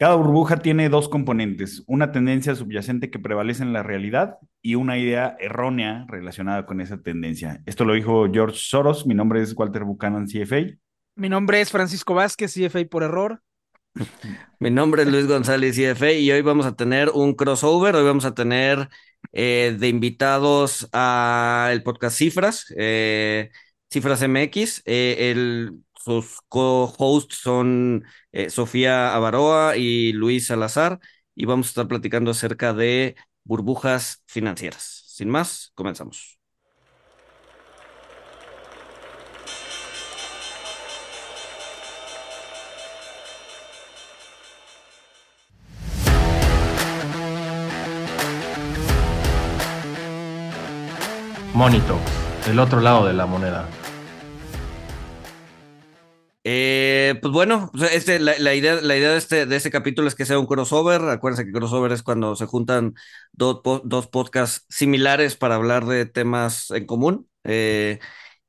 Cada burbuja tiene dos componentes, una tendencia subyacente que prevalece en la realidad y una idea errónea relacionada con esa tendencia. Esto lo dijo George Soros, mi nombre es Walter Buchanan, CFA. Mi nombre es Francisco Vázquez, CFA por error. Mi nombre es Luis González, CFA, y hoy vamos a tener un crossover, hoy vamos a tener eh, de invitados al podcast Cifras, eh, Cifras MX, eh, el sus co-hosts son eh, Sofía Avaroa y Luis Salazar y vamos a estar platicando acerca de burbujas financieras. Sin más, comenzamos. Monito, el otro lado de la moneda. Eh, pues bueno, este, la, idea, la idea de, este, de este capítulo es que sea un crossover. Acuérdense que crossover es cuando se juntan dos, podcasts similares para hablar de temas en común. Eh,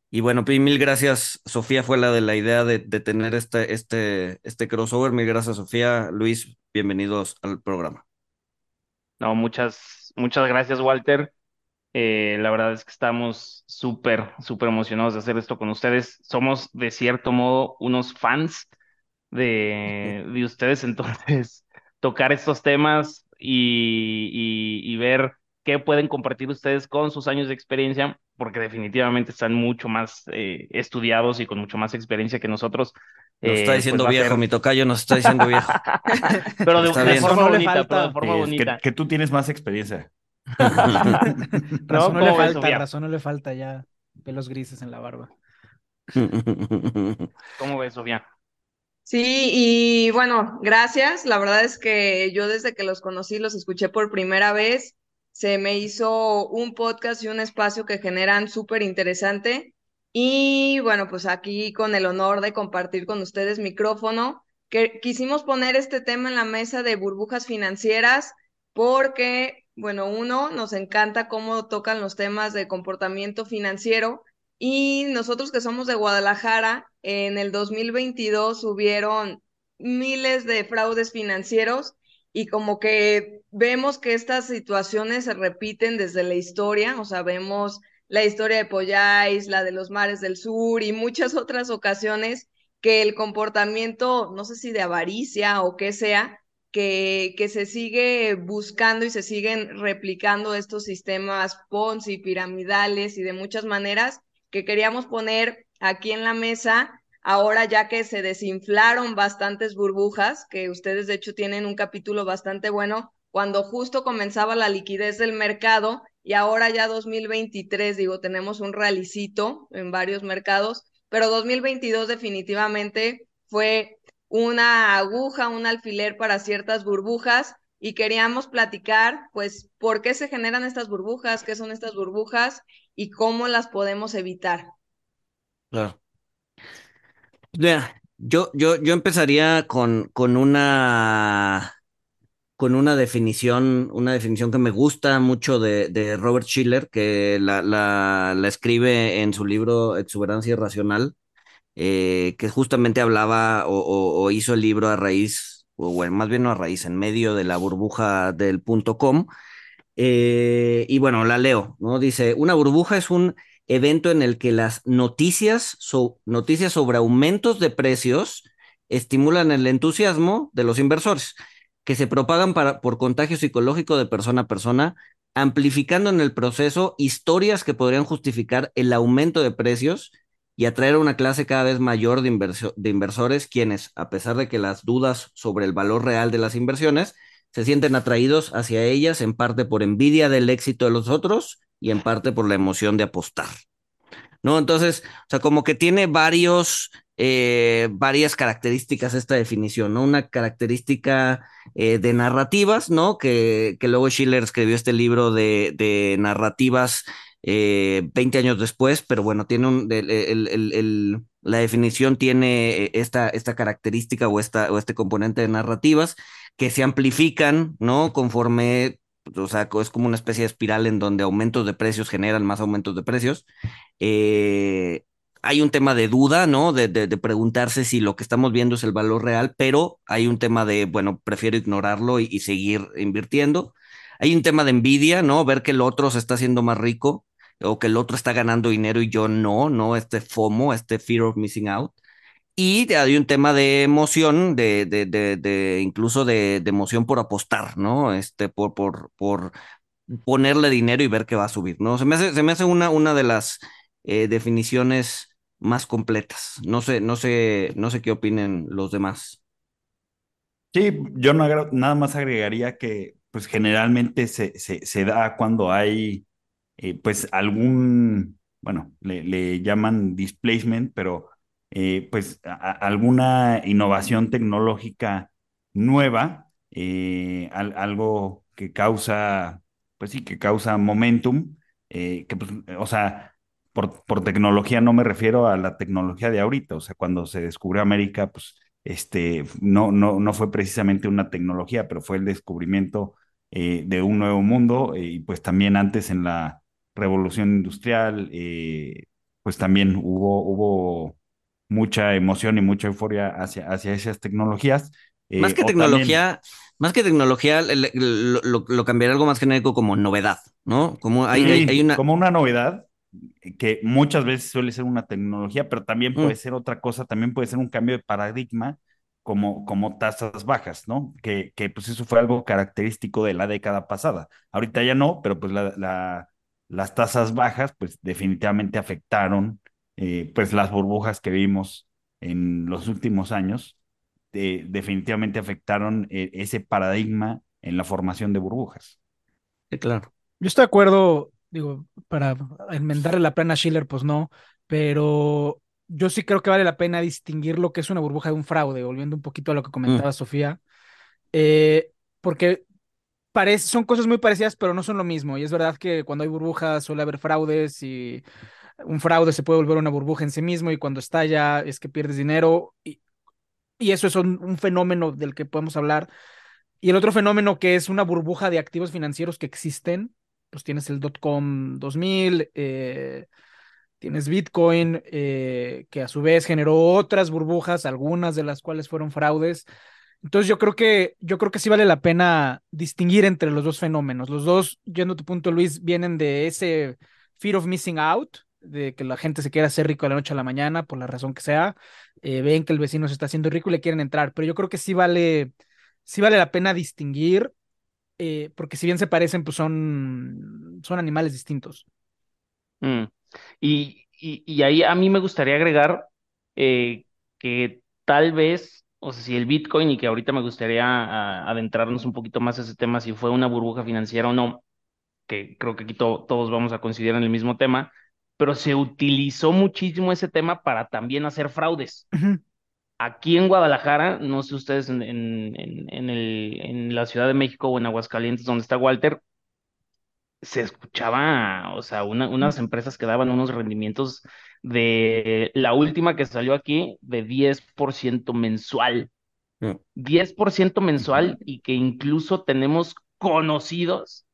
y bueno, pues, mil gracias, Sofía, fue la de la idea de, de, tener este, este, este crossover. Mil gracias, Sofía. Luis, bienvenidos al programa. No, muchas, muchas gracias, Walter. Eh, la verdad es que estamos súper, súper emocionados de hacer esto con ustedes. Somos, de cierto modo, unos fans de, de ustedes, entonces, tocar estos temas y, y, y, ver qué pueden compartir ustedes con sus años de experiencia, porque definitivamente están mucho más eh, estudiados y con mucho más experiencia que nosotros. Nos está eh, diciendo pues viejo, ser... mi tocayo nos está diciendo viejo. pero de, de forma bonita, pero de forma bonita. Que, que tú tienes más experiencia. razón no, no le falta, razón no le falta ya pelos grises en la barba. ¿Cómo ves, Sofía? Sí, y bueno, gracias. La verdad es que yo desde que los conocí, los escuché por primera vez, se me hizo un podcast y un espacio que generan súper interesante. Y bueno, pues aquí con el honor de compartir con ustedes micrófono, que quisimos poner este tema en la mesa de burbujas financieras porque bueno, uno, nos encanta cómo tocan los temas de comportamiento financiero y nosotros que somos de Guadalajara, en el 2022 hubieron miles de fraudes financieros y como que vemos que estas situaciones se repiten desde la historia, o sea, vemos la historia de Polláis, la de los mares del sur y muchas otras ocasiones que el comportamiento, no sé si de avaricia o qué sea, que, se sigue buscando y se siguen replicando estos sistemas Ponzi, piramidales y de muchas maneras que queríamos poner aquí en la mesa ahora ya que se desinflaron bastantes burbujas, que ustedes de hecho tienen un capítulo bastante bueno, cuando justo comenzaba la liquidez del mercado y ahora ya 2023, digo, tenemos un realicito en varios mercados, pero 2022 definitivamente fue una aguja, un alfiler para ciertas burbujas y queríamos platicar, pues, por qué se generan estas burbujas, qué son estas burbujas y cómo las podemos evitar. Claro. yo, yo, yo empezaría con, con una con una definición, una definición que me gusta mucho de, de Robert Schiller, que la, la, la, escribe en su libro Exuberancia Irracional, eh, que justamente hablaba o, hizo el libro a raíz, o más bien no a raíz, en medio de la burbuja del punto com. Eh, y bueno, la leo, ¿no? Dice, una burbuja es un evento en el que las noticias, so, noticias sobre aumentos de precios estimulan el entusiasmo de los inversores, que se propagan para, por contagio psicológico de persona a persona, amplificando en el proceso historias que podrían justificar el aumento de precios y atraer a una clase cada vez mayor de, inversores quienes, a pesar de que las dudas sobre el valor real de las inversiones, se sienten atraídos hacia ellas en parte por envidia del éxito de los otros y en parte por la emoción de apostar. ¿No? Entonces, o sea, como que tiene varios, eh, varias características esta definición, ¿no? Una característica eh, de narrativas, ¿no? Que, que luego Schiller escribió este libro de, de narrativas eh, 20 años después, pero bueno, tiene la definición tiene eh, esta, esta característica o, esta, o este componente de narrativas que se amplifican, ¿no? Conforme, o sea, es como una especie de espiral en donde aumentos de precios generan más aumentos de precios. Eh, hay un tema de duda, ¿no? De, preguntarse si lo que estamos viendo es el valor real, pero hay un tema de, bueno, prefiero ignorarlo y, y seguir invirtiendo. Hay un tema de envidia, ¿no? Ver que el otro se está haciendo más rico o que el otro está ganando dinero y yo no, ¿no? Este FOMO, este fear of missing out. Y hay un tema de emoción, de, de, de, de incluso de, emoción por apostar, ¿no? Este, por, por, por ponerle dinero y ver que va a subir, ¿no? Se me hace, se me hace una, una de las eh, definiciones más completas. No sé, no sé, no sé qué opinen los demás. Sí, yo no nada más agregaría que pues generalmente se, se, se da cuando hay eh, pues algún, bueno, le, llaman displacement, pero eh, pues alguna innovación tecnológica nueva, eh, al, algo que causa, pues sí, que causa momentum, que pues, o sea, por, por, tecnología no me refiero a la tecnología de ahorita, o sea, cuando se descubrió América, pues este, no, no, no fue precisamente una tecnología, pero fue el descubrimiento de un nuevo mundo, y pues también antes en la revolución industrial, pues también hubo, hubo mucha emoción y mucha euforia hacia, hacia esas tecnologías. Eh, más que tecnología, también... más que tecnología, lo, lo, algo más genérico como novedad, ¿no? Como hay, sí, hay, hay, una... Como una novedad que muchas veces suele ser una tecnología, pero también puede mm. ser otra cosa, también puede ser un cambio de paradigma como, como tasas bajas, ¿no? Que, que pues eso fue algo característico de la década pasada. Ahorita ya no, pero pues la, la, las tasas bajas pues definitivamente afectaron eh, pues las burbujas que vimos en los últimos años eh, definitivamente afectaron eh, ese paradigma en la formación de burbujas. Sí, claro. Yo estoy de acuerdo, digo, para enmendarle la pena a Schiller, pues no, pero yo sí creo que vale la pena distinguir lo que es una burbuja de un fraude, volviendo un poquito a lo que comentaba mm. Sofía, eh, porque parece, son cosas muy parecidas, pero no son lo mismo. Y es verdad que cuando hay burbujas suele haber fraudes y un fraude se puede volver una burbuja en sí mismo y cuando estalla es que pierdes dinero y, y eso es un, fenómeno del que podemos hablar. Y el otro fenómeno que es una burbuja de activos financieros que existen, pues tienes el dot-com 2000, eh, tienes Bitcoin, eh, que a su vez generó otras burbujas, algunas de las cuales fueron fraudes. Entonces yo creo que yo creo que sí vale la pena distinguir entre los dos fenómenos. Los dos, yendo a tu punto, Luis, vienen de ese fear of missing out, de que la gente se quiera hacer rico de la noche a la mañana, por la razón que sea, eh, ven que el vecino se está haciendo rico y le quieren entrar, pero yo creo que sí vale, sí vale la pena distinguir, eh, porque si bien se parecen, pues son, son animales distintos. Mm. Y, y, y, ahí a mí me gustaría agregar eh, que tal vez, o sea, si el Bitcoin, y que ahorita me gustaría a, adentrarnos un poquito más a ese tema, si fue una burbuja financiera o no, que creo que aquí to todos vamos a considerar el mismo tema, pero se utilizó muchísimo ese tema para también hacer fraudes. Uh -huh. Aquí en Guadalajara, no sé ustedes en, en, en, el, en la Ciudad de México o en Aguascalientes, donde está Walter, se escuchaba, o sea, una, unas empresas que daban unos rendimientos de la última que salió aquí de 10% mensual. Mm. 10% mensual y que incluso tenemos conocidos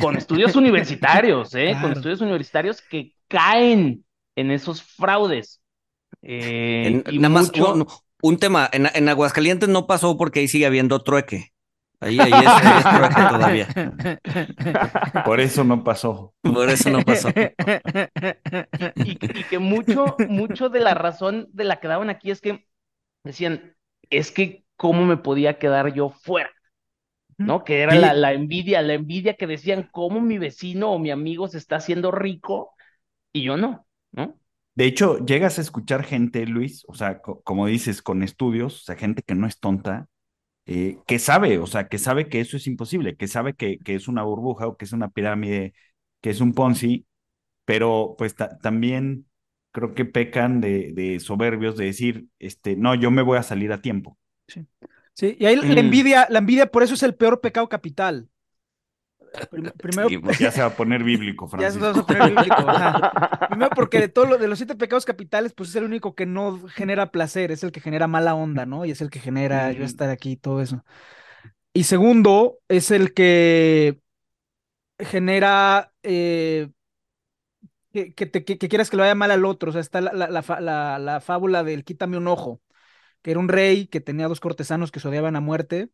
con estudios universitarios, ¿eh? Claro. Con estudios universitarios que caen en esos fraudes. Eh, en, y nada mucho... más un, un tema, en, en, Aguascalientes no pasó porque ahí sigue habiendo trueque. Ahí, ahí, es, ahí es trueque todavía. Por eso no pasó. Por eso no pasó. Y, y, y, que mucho, mucho de la razón de la que daban aquí es que decían, es que cómo me podía quedar yo fuera. ¿no? Que era la, la, envidia, la envidia que decían cómo mi vecino o mi amigo se está haciendo rico y yo no, ¿no? De hecho, llegas a escuchar gente, Luis, o sea, co como dices, con estudios, o sea, gente que no es tonta, eh, que sabe, o sea, que sabe que eso es imposible, que sabe que, que, es una burbuja o que es una pirámide, que es un Ponzi, pero pues también creo que pecan de, de, soberbios de decir, este, no, yo me voy a salir a tiempo. Sí. Sí, y ahí mm. la envidia, la envidia por eso es el peor pecado capital. Primero, sí, ya se va a poner bíblico, Francisco. Ya se va a poner bíblico. Ajá. Primero porque de todos de los siete pecados capitales, pues es el único que no genera placer, es el que genera mala onda, ¿no? Y es el que genera yo estar aquí y todo eso. Y segundo, es el que genera eh, que, que, te, que, que quieras que le vaya mal al otro. O sea, está la, la, la- la fábula del quítame un ojo, que era un rey que tenía dos cortesanos que se odiaban a muerte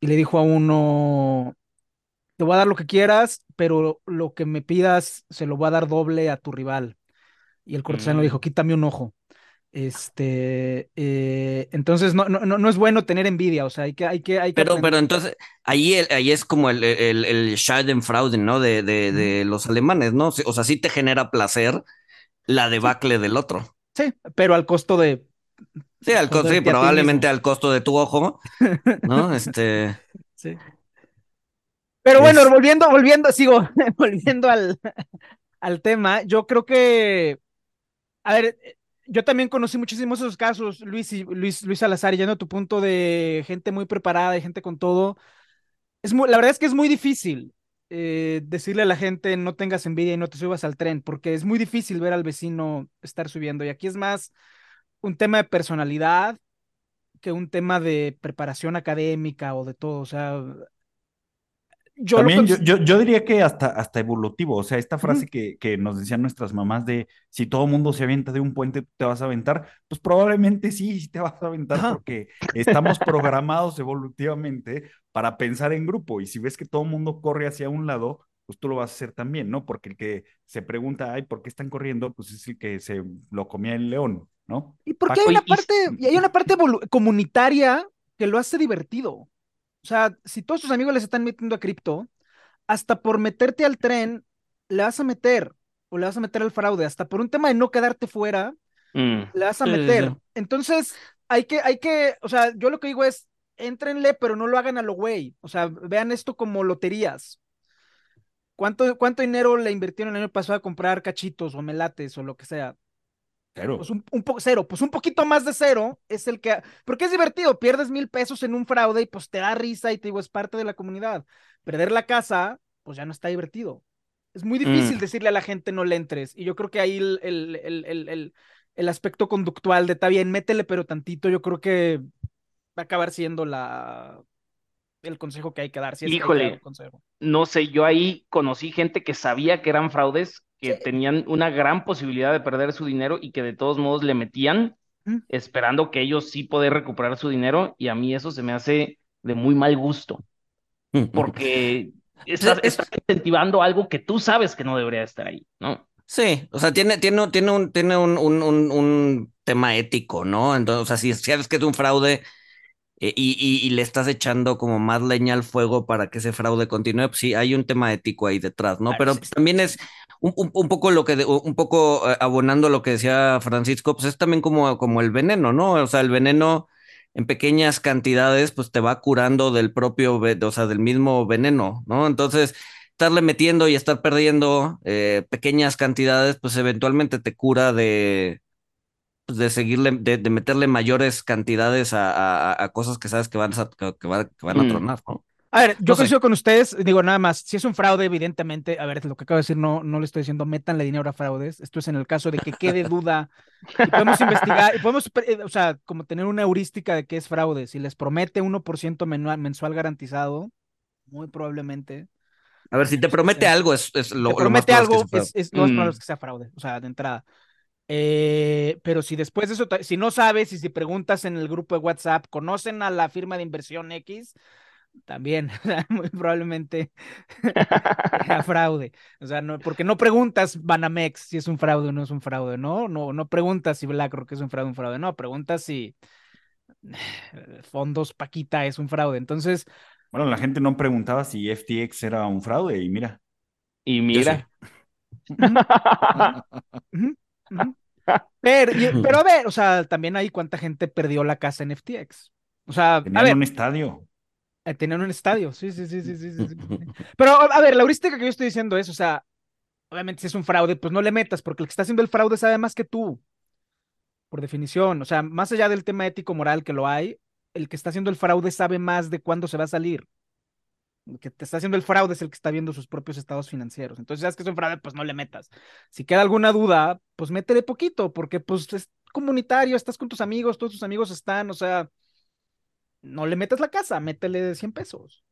y le dijo a uno, te voy a dar lo que quieras, pero lo que me pidas se lo voy a dar doble a tu rival. Y el cortesano Mm. dijo, quítame un ojo. Este, eh, entonces no, no, no es bueno tener envidia, o sea, hay que, hay que, hay que Pero, aprender. pero entonces, ahí, el- ahí es como el, el, el Schadenfreude, ¿no? De, de, de los alemanes, ¿no? O sea, sí te genera placer la debacle del otro. Sí, pero al costo de Sí, al co- sí, joderte a ti probablemente al costo de tu ojo, ¿no? Este, Sí. Pero bueno, Es- volviendo, volviendo, sigo, volviendo al, al tema, yo creo que, a ver, yo también conocí muchísimos esos casos, Luis y Luis, Luis Salazar, y yendo a tu punto de gente muy preparada y gente con todo. Es muy, la verdad es que es muy difícil eh, decirle a la gente no tengas envidia y no te subas al tren, porque es muy difícil ver al vecino estar subiendo. Y aquí es más un tema de personalidad que un tema de preparación académica o de todo. O sea, yo También yo, yo, yo diría que hasta, hasta evolutivo, o sea, esta frase que, que nos decían nuestras mamás de si todo mundo se avienta de un puente, tú te vas a aventar, pues probablemente sí, sí te vas a aventar Ajá. porque estamos programados evolutivamente para pensar en grupo y si ves que todo el mundo corre hacia un lado, pues tú lo vas a hacer también, ¿no? Porque el que se pregunta, ay, ¿por qué están corriendo? Pues es el que se lo comía el león, ¿no? Y porque hay una y- parte, y hay una parte comunitaria que lo hace divertido. O sea, si todos tus amigos les están metiendo a cripto, hasta por meterte al tren, le vas a meter, o le vas a meter al fraude, hasta por un tema de no quedarte fuera, Mm. le vas a meter. Entonces, hay que, hay que, o sea, yo lo que digo es, éntrenle, pero no lo hagan a lo güey. O sea, vean esto como loterías. ¿Cuánto, cuánto dinero le invirtieron el año pasado a comprar cachitos o melates o lo que sea? Cero. Pues un, un poco cero, pues un poquito más de cero es el que, porque es divertido, pierdes mil pesos en un fraude y pues te da risa y te digo, es parte de la comunidad. Perder la casa, pues ya no está divertido. Es muy difícil Mm. decirle a la gente no le entres y yo creo que ahí el, el, el, el, aspecto conductual de está bien, métele pero tantito, yo creo que va a acabar siendo la el consejo que hay que dar, si es que hay que dar Híjole. consejo. No sé, yo ahí conocí gente que sabía que eran fraudes, que Sí. tenían una gran posibilidad de perder su dinero y que de todos modos le metían, esperando que ellos sí poder recuperar su dinero, y a mí eso se me hace de muy mal gusto, porque estás, es- estás incentivando algo que tú sabes que no debería estar ahí, ¿no? Sí, o sea, tiene, tiene, tiene un, tiene un, un, un, un tema ético, ¿no? Entonces, o sea, si sabes que es un fraude eh, y, y, y le estás echando como más leña al fuego para que ese fraude continúe, pues sí, hay un tema ético ahí detrás, ¿no? Pero sí, sí, también es un, un, un poco lo que, de- un poco eh, abonando lo que decía Francisco, pues es también como, como el veneno, ¿no? O sea, el veneno en pequeñas cantidades, pues te va curando del propio, o sea, del mismo veneno, ¿no? Entonces estarle metiendo y estar perdiendo eh, pequeñas cantidades, pues eventualmente te cura de, pues, de seguirle, de, de meterle mayores cantidades a, a- a cosas que sabes que van a, que, que van, que van a Mm. tronar, ¿no? A ver, yo No coincido con ustedes, digo nada más, si es un fraude, evidentemente, a ver, lo que acabo de decir no, no le estoy diciendo, métanle dinero a fraudes, esto es en el caso de que quede duda y podemos investigar, y podemos, eh, o sea, como tener una heurística de qué es fraude, si les promete 1% menua- mensual garantizado, muy probablemente, A ver, si te promete Sí. algo, es, es lo, te lo más promete es que algo, sea fraude. es, es lo más Mm. probable es que sea fraude, o sea, de entrada. Eh, pero si después de eso, si no sabes y si preguntas en el grupo de WhatsApp, ¿conocen a la firma de inversión X? También, muy probablemente sea fraude. O sea, no, porque no preguntas Banamex si es un fraude o no es un fraude, ¿no? No, no preguntas si BlackRock es un fraude o un fraude, no, preguntas si fondos Paquita es un fraude. Entonces, Bueno, la gente no preguntaba si FTX era un fraude y mira. Y mira. Pero, pero a ver, o sea, también hay cuánta gente perdió la casa en FTX. O sea, a Tenían ver, un estadio. Eh, tenían un estadio, sí, sí, sí, sí, sí, sí. Pero, a a ver, la heurística que yo estoy diciendo es, o sea, obviamente si es un fraude, pues no le metas, porque el que está haciendo el fraude sabe más que tú, por definición. O sea, más allá del tema ético-moral que lo hay, el que está haciendo el fraude sabe más de cuándo se va a salir. El que te está haciendo el fraude es el que está viendo sus propios estados financieros. Entonces, si sabes que es un fraude, pues no le metas. Si queda alguna duda, pues métele poquito, porque pues es comunitario, estás con tus amigos, todos tus amigos están, o sea, no le metas la casa, métele 100 pesos.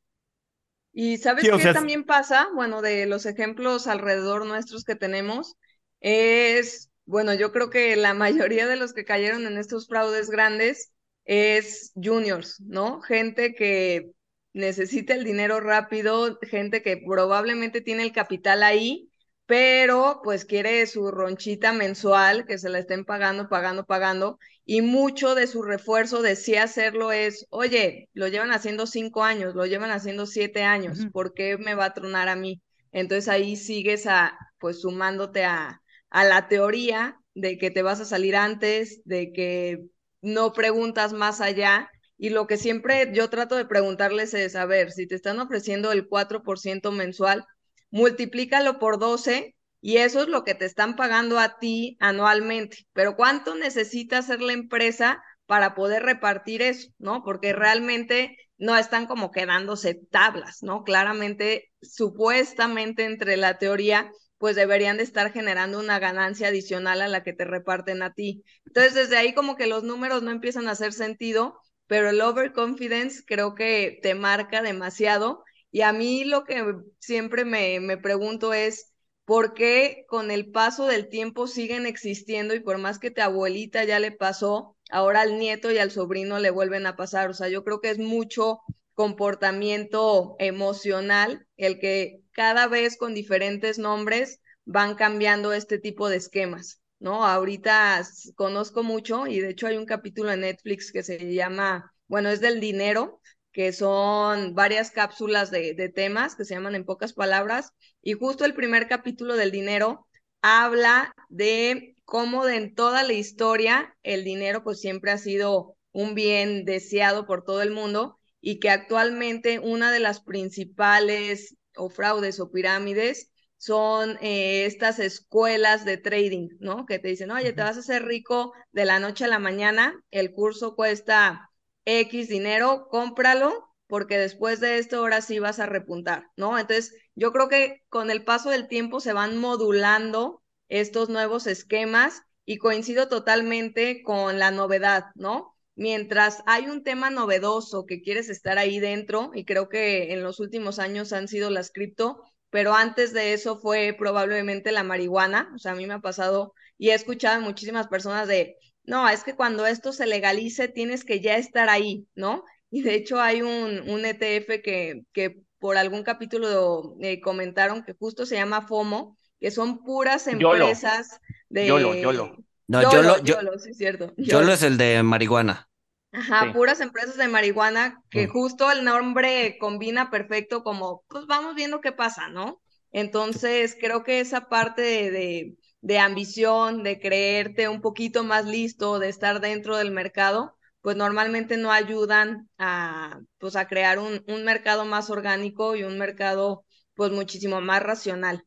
Y sabes Sí, o qué sea, también pasa, bueno, de los ejemplos alrededor nuestros que tenemos, es, bueno, yo creo que la mayoría de los que cayeron en estos fraudes grandes es juniors, ¿no? Gente que necesita el dinero rápido, gente que probablemente tiene el capital ahí, pero pues quiere su ronchita mensual, que se la estén pagando, pagando, pagando, y mucho de su refuerzo de sí hacerlo es, oye, lo llevan haciendo cinco años, lo llevan haciendo siete años, ¿por qué me va a tronar a mí? Entonces ahí sigues a, pues sumándote a, a la teoría de que te vas a salir antes, de que no preguntas más allá. Y lo que siempre yo trato de preguntarles es, a ver, si te están ofreciendo el 4% mensual, multiplícalo por 12 y eso es lo que te están pagando a ti anualmente. Pero ¿cuánto necesita hacer la empresa para poder repartir eso? ¿No? Porque realmente no están como quedándose tablas, ¿no? Claramente, supuestamente entre la teoría, pues deberían de estar generando una ganancia adicional a la que te reparten a ti. Entonces, desde ahí como que los números no empiezan a hacer sentido, pero el overconfidence creo que te marca demasiado y a mí lo que siempre me, me pregunto es, ¿por qué con el paso del tiempo siguen existiendo y por más que tu abuelita ya le pasó, ahora al nieto y al sobrino le vuelven a pasar? O sea, yo creo que es mucho comportamiento emocional el que cada vez con diferentes nombres van cambiando este tipo de esquemas, ¿no? Ahorita conozco mucho y de hecho hay un capítulo en Netflix que se llama, bueno, es del dinero, que son varias cápsulas de, de, temas que se llaman en pocas palabras. Y justo el primer capítulo del dinero habla de cómo de en toda la historia el dinero pues siempre ha sido un bien deseado por todo el mundo y que actualmente una de las principales o fraudes o pirámides son eh, estas escuelas de trading, ¿no? Que te dicen, oye, te vas a hacer rico de la noche a la mañana, el curso cuesta X dinero, cómpralo, porque después de esto ahora sí vas a repuntar, ¿no? Entonces, yo creo que con el paso del tiempo se van modulando estos nuevos esquemas y coincido totalmente con la novedad, ¿no? Mientras hay un tema novedoso que quieres estar ahí dentro, y creo que en los últimos años han sido las cripto, pero antes de eso fue probablemente la marihuana, o sea, a mí me ha pasado y he escuchado a muchísimas personas de, no, es que cuando esto se legalice tienes que ya estar ahí, ¿no? Y de hecho hay un, un ETF que, que por algún capítulo eh, comentaron que justo se llama FOMO, que son puras empresas de... YOLO, YOLO. No, YOLO, YOLO, sí, cierto. YOLO, es el de marihuana. Ajá, puras empresas de marihuana que mm. justo el nombre combina perfecto como, pues vamos viendo qué pasa, ¿no? Entonces, creo que esa parte de de ambición, de creerte un poquito más listo, de estar dentro del mercado, pues normalmente no ayudan a, pues a crear un, un mercado más orgánico y un mercado pues muchísimo más racional.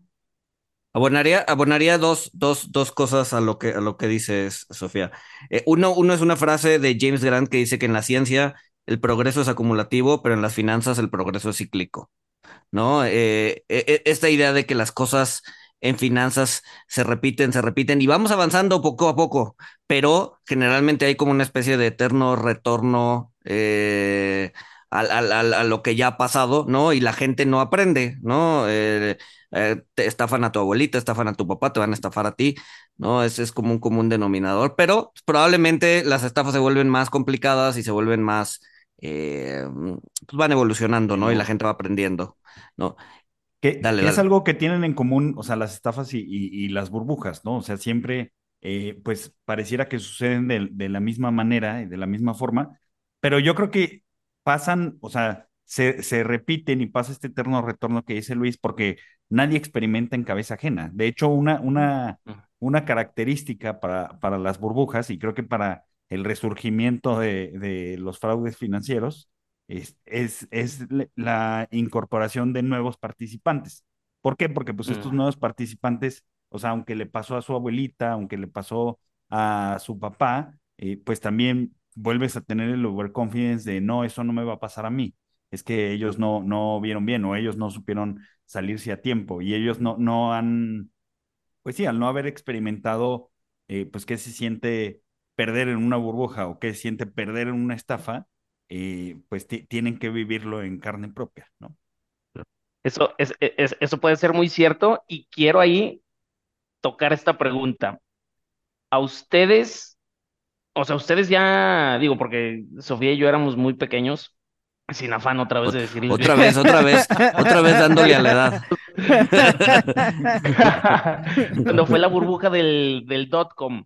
Abonaría, abonaría dos, dos, dos cosas a lo que, a lo que dices, Sofía. Eh, uno, uno es una frase de James Grant que dice que en la ciencia el progreso es acumulativo, pero en las finanzas el progreso es cíclico. ¿No? Eh, e, e, esta idea de que las cosas en finanzas se repiten, se repiten y vamos avanzando poco a poco, pero generalmente hay como una especie de eterno retorno eh, a, lo que ya ha pasado, ¿no? Y la gente no aprende, ¿no? Eh, eh, te estafan a tu abuelita, estafan a tu papá, te van a estafar a ti, ¿no? Ese es como un común denominador, pero probablemente las estafas se vuelven más complicadas y se vuelven más... pues van evolucionando, ¿no? Y la gente va aprendiendo, ¿no? Que, es algo que tienen en común, o sea, las estafas y, las burbujas, ¿no? O sea, siempre, eh, pues, pareciera que suceden de, la misma manera y de la misma forma, pero yo creo que pasan, o sea, se, se repiten y pasa este eterno retorno que dice Luis, porque nadie experimenta en cabeza ajena. De hecho, una, una, una característica para, para las burbujas, y creo que para el resurgimiento de, de los fraudes financieros, es, es, la incorporación de nuevos participantes. ¿Por qué? Porque pues estos mm. nuevos participantes, o sea, aunque le pasó a su abuelita, aunque le pasó a su papá, eh, pues también vuelves a tener el overconfidence de no, eso no me va a pasar a mí. Es que ellos no, no vieron bien o ellos no supieron salirse a tiempo y ellos no, no han, pues sí, al no haber experimentado, eh, pues qué se siente perder en una burbuja o qué se siente perder en una estafa, eh, pues tienen que vivirlo en carne propia, ¿no? Eso, es, e, es, eso puede ser muy cierto y quiero ahí tocar esta pregunta. ¿A ustedes, o sea, ustedes ya, digo, porque Sofía y yo éramos muy pequeños, sin afán otra vez de decirles. Otra vez, otra vez, otra vez dándole a la edad. Cuando fue la burbuja del, del dot com,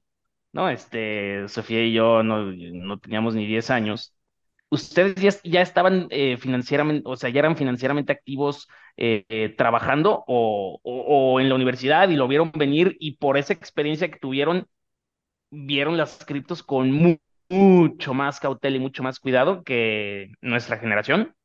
¿no? Este, Sofía y yo no, no teníamos ni 10 años. ¿Ustedes ya, estaban eh, financieramente, o sea, ya eran financieramente activos eh, eh, trabajando o, en la universidad y lo vieron venir y por esa experiencia que tuvieron, vieron las criptos con mu- mucho más cautela y mucho más cuidado que nuestra generación?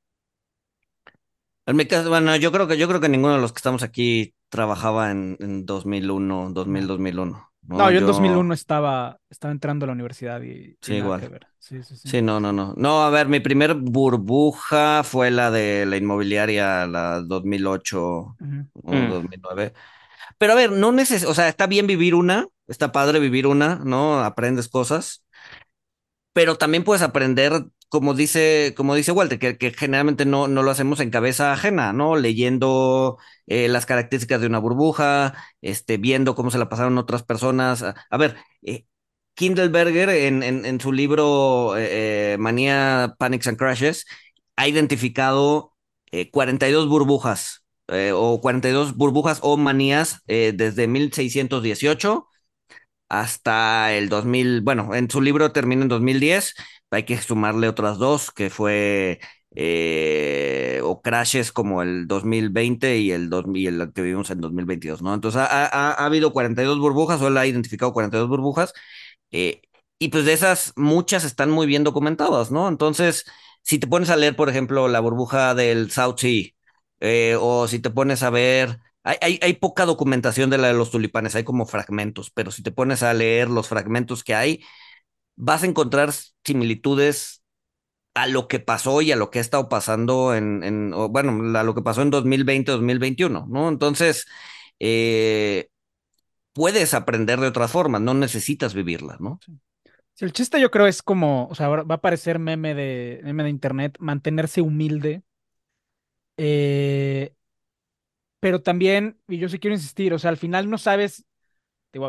En mi caso, bueno, yo creo que yo creo que ninguno de los que estamos aquí trabajaba en, en 2001, 2000, 2001. No, No, yo en 2001 estaba, estaba entrando a la universidad y, Sí, y igual. que ver. Sí, sí, sí. Sí, no, no, no. No, a ver, mi primer burbuja fue la de la inmobiliaria, la 2008 o Ujú. Mm. 2009. Pero a ver, no neces, o sea, está bien vivir una, está padre vivir una, ¿no? Aprendes cosas, pero también puedes aprender, como dice, como dice Walter, que, generalmente no, no lo hacemos en cabeza ajena, ¿no? Leyendo eh, las características de una burbuja, este, viendo cómo se la pasaron otras personas. A, ver, eh, Kindleberger en, en, su libro eh, Manía, Panics and Crashes ha identificado eh, 42 burbujas o 42 burbujas o manías desde 1618 hasta el 2000, bueno, en su libro termina en 2010, hay que sumarle otras dos, que fue eh, o crashes como el 2020 y el, 2000, y el que vivimos en 2022, ¿no? Entonces ha, ha, ha habido 42 burbujas, o él ha identificado 42 burbujas, eh, y pues de esas muchas están muy bien documentadas, ¿no? Entonces, si te pones a leer, por ejemplo, la burbuja del South Sea, eh, o si te pones a ver hay, hay, hay, poca documentación de la de los tulipanes, hay como fragmentos, pero si te pones a leer los fragmentos que hay, vas a encontrar similitudes a lo que pasó y a lo que ha estado pasando en, bueno, a lo que pasó en 2020, 2021, ¿no? Entonces, eh, puedes aprender de otras formas, no necesitas vivirla, ¿no? El chiste yo creo es como, o sea, va a parecer meme de, meme de internet, mantenerse humilde. Eh, pero también, y yo sí quiero insistir, o sea, al final no sabes,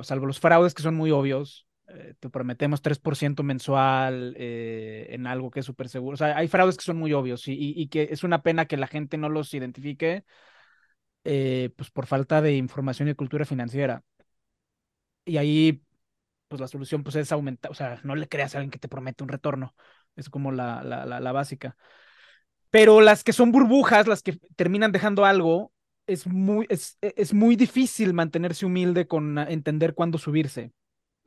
salvo los fraudes que son muy obvios, eh, te prometemos 3% mensual eh, en algo que es súper seguro, o sea, hay fraudes que son muy obvios y, que es una pena que la gente no los identifique, eh, pues por falta de información y cultura financiera. Y ahí, pues la solución pues es aumentar, o sea, no le creas a alguien que te promete un retorno, es como la, la, la, la básica. Pero las que son burbujas, las que terminan dejando algo, es muy, es, es muy difícil mantenerse humilde con entender cuándo subirse.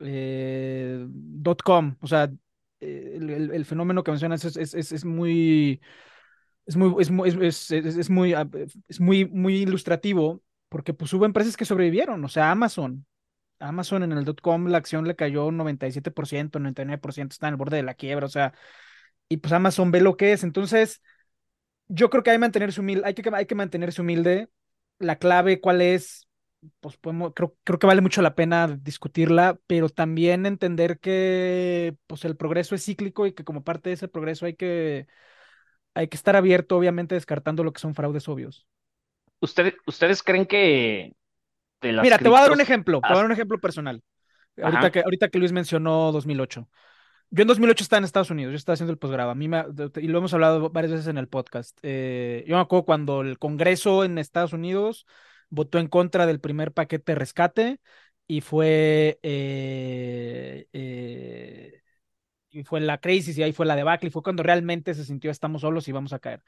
Eh, dot com, o sea, el, el, el, fenómeno que mencionas es, es, es, es muy, es muy, es muy, es, es, muy, es muy, muy ilustrativo porque pues hubo empresas que sobrevivieron, o sea, Amazon. Amazon en el com la acción le cayó un 97%, 99%, está en el borde de la quiebra, o sea, y pues Amazon ve lo que es. Entonces, yo creo que hay mantenerse humilde, hay que, hay que mantenerse humilde la clave cuál es, pues podemos, creo, creo que vale mucho la pena discutirla, pero también entender que pues el progreso es cíclico y que como parte de ese progreso hay que, hay que estar abierto, obviamente descartando lo que son fraudes obvios. ¿Ustedes, ¿ustedes creen que de las Mira, criptos... te voy a dar un ejemplo, te voy a dar un ejemplo personal. Ahorita que, ahorita que Luis mencionó 2008. Yo en 2008 estaba en Estados Unidos, yo estaba haciendo el posgrado, a mí me, y lo hemos hablado varias veces en el podcast. Eh, yo me acuerdo cuando el Congreso en Estados Unidos votó en contra del primer paquete de rescate y fue, eh, eh, y fue la crisis y ahí fue la debacle y fue cuando realmente se sintió estamos solos y vamos a caer.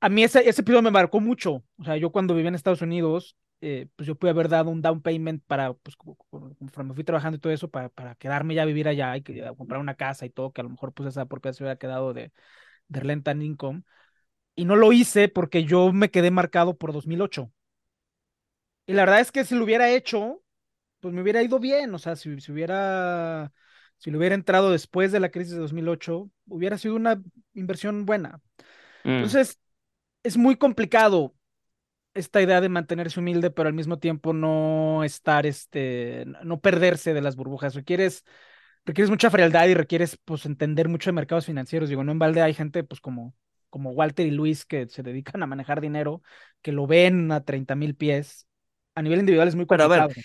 A mí ese, ese episodio me marcó mucho, o sea, yo cuando vivía en Estados Unidos, eh, pues yo pude haber dado un down payment para, pues, conforme fui trabajando y todo eso, para, para quedarme ya a vivir allá y que, comprar una casa y todo, que a lo mejor pues esa propiedad se hubiera quedado de, de rent income. Y no lo hice porque yo me quedé marcado por 2008. Y la verdad es que si lo hubiera hecho, pues me hubiera ido bien, o sea, si, si hubiera, si lo hubiera entrado después de la crisis de 2008, hubiera sido una inversión buena. Mm. Entonces, es muy complicado esta idea de mantenerse humilde, pero al mismo tiempo no estar, este, no perderse de las burbujas. Requieres, requieres mucha frialdad y requieres, pues, entender mucho de mercados financieros. Digo, no en balde hay gente, pues, como, como Walter y Luis que se dedican a manejar dinero, que lo ven a 30 mil pies A nivel individual es muy Pero a complicado. ver,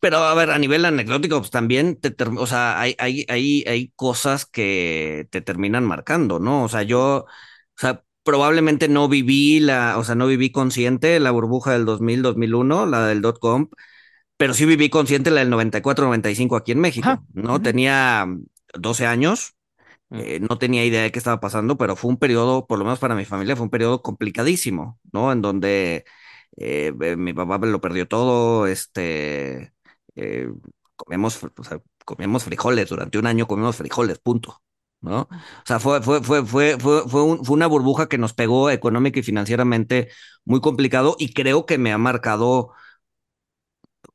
pero a ver, a nivel anecdótico, pues también te, o sea, hay, hay, hay, hay cosas que te terminan marcando, ¿no? O sea, yo, o sea, probablemente no viví la, o sea, no viví consciente la burbuja del 2000, 2001, la del dot com, pero sí viví consciente la del 94, 95 aquí en México, Ajá. ¿no? Tenía 12 años, Mm. Eh, no tenía idea de qué estaba pasando, pero fue un periodo, por lo menos para mi familia, fue un periodo complicadísimo, ¿no? En donde eh, eh, mi papá lo perdió todo, este, eh, o sea, comíamos frijoles, durante un año comíamos frijoles, punto, ¿no? O sea, fue, fue, fue, fue, fue, fue, un- fue una burbuja que nos pegó económica y financieramente muy complicado y creo que me ha marcado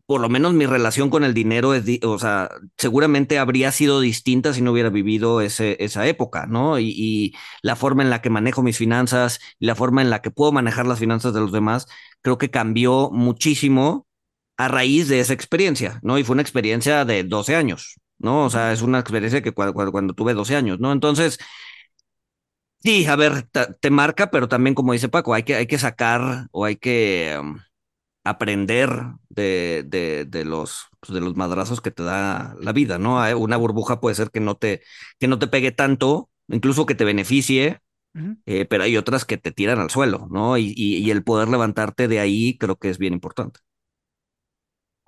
por lo menos mi relación con el dinero es, o sea, seguramente habría sido distinta si no hubiera vivido ese, esa época, ¿no? Y, la forma en la que manejo mis finanzas y la forma en la que puedo manejar las finanzas de los demás, creo que cambió muchísimo a raíz de esa experiencia, ¿no? Y fue una experiencia de 12 años, ¿no? O sea, es una experiencia que cuando, cuando, cuando tuve 12 años, ¿no? Entonces, sí, a ver, te, marca, pero también, como dice Paco, hay que, hay que sacar o hay que... um, aprender de, de, de los, pues, de los madrazos que te da la vida, ¿no? Hay- Una burbuja puede ser que no te, que no te pegue tanto, incluso que te beneficie, eh, pero hay otras que te tiran al suelo, ¿no? Y, y, y el poder levantarte de ahí creo que es bien importante.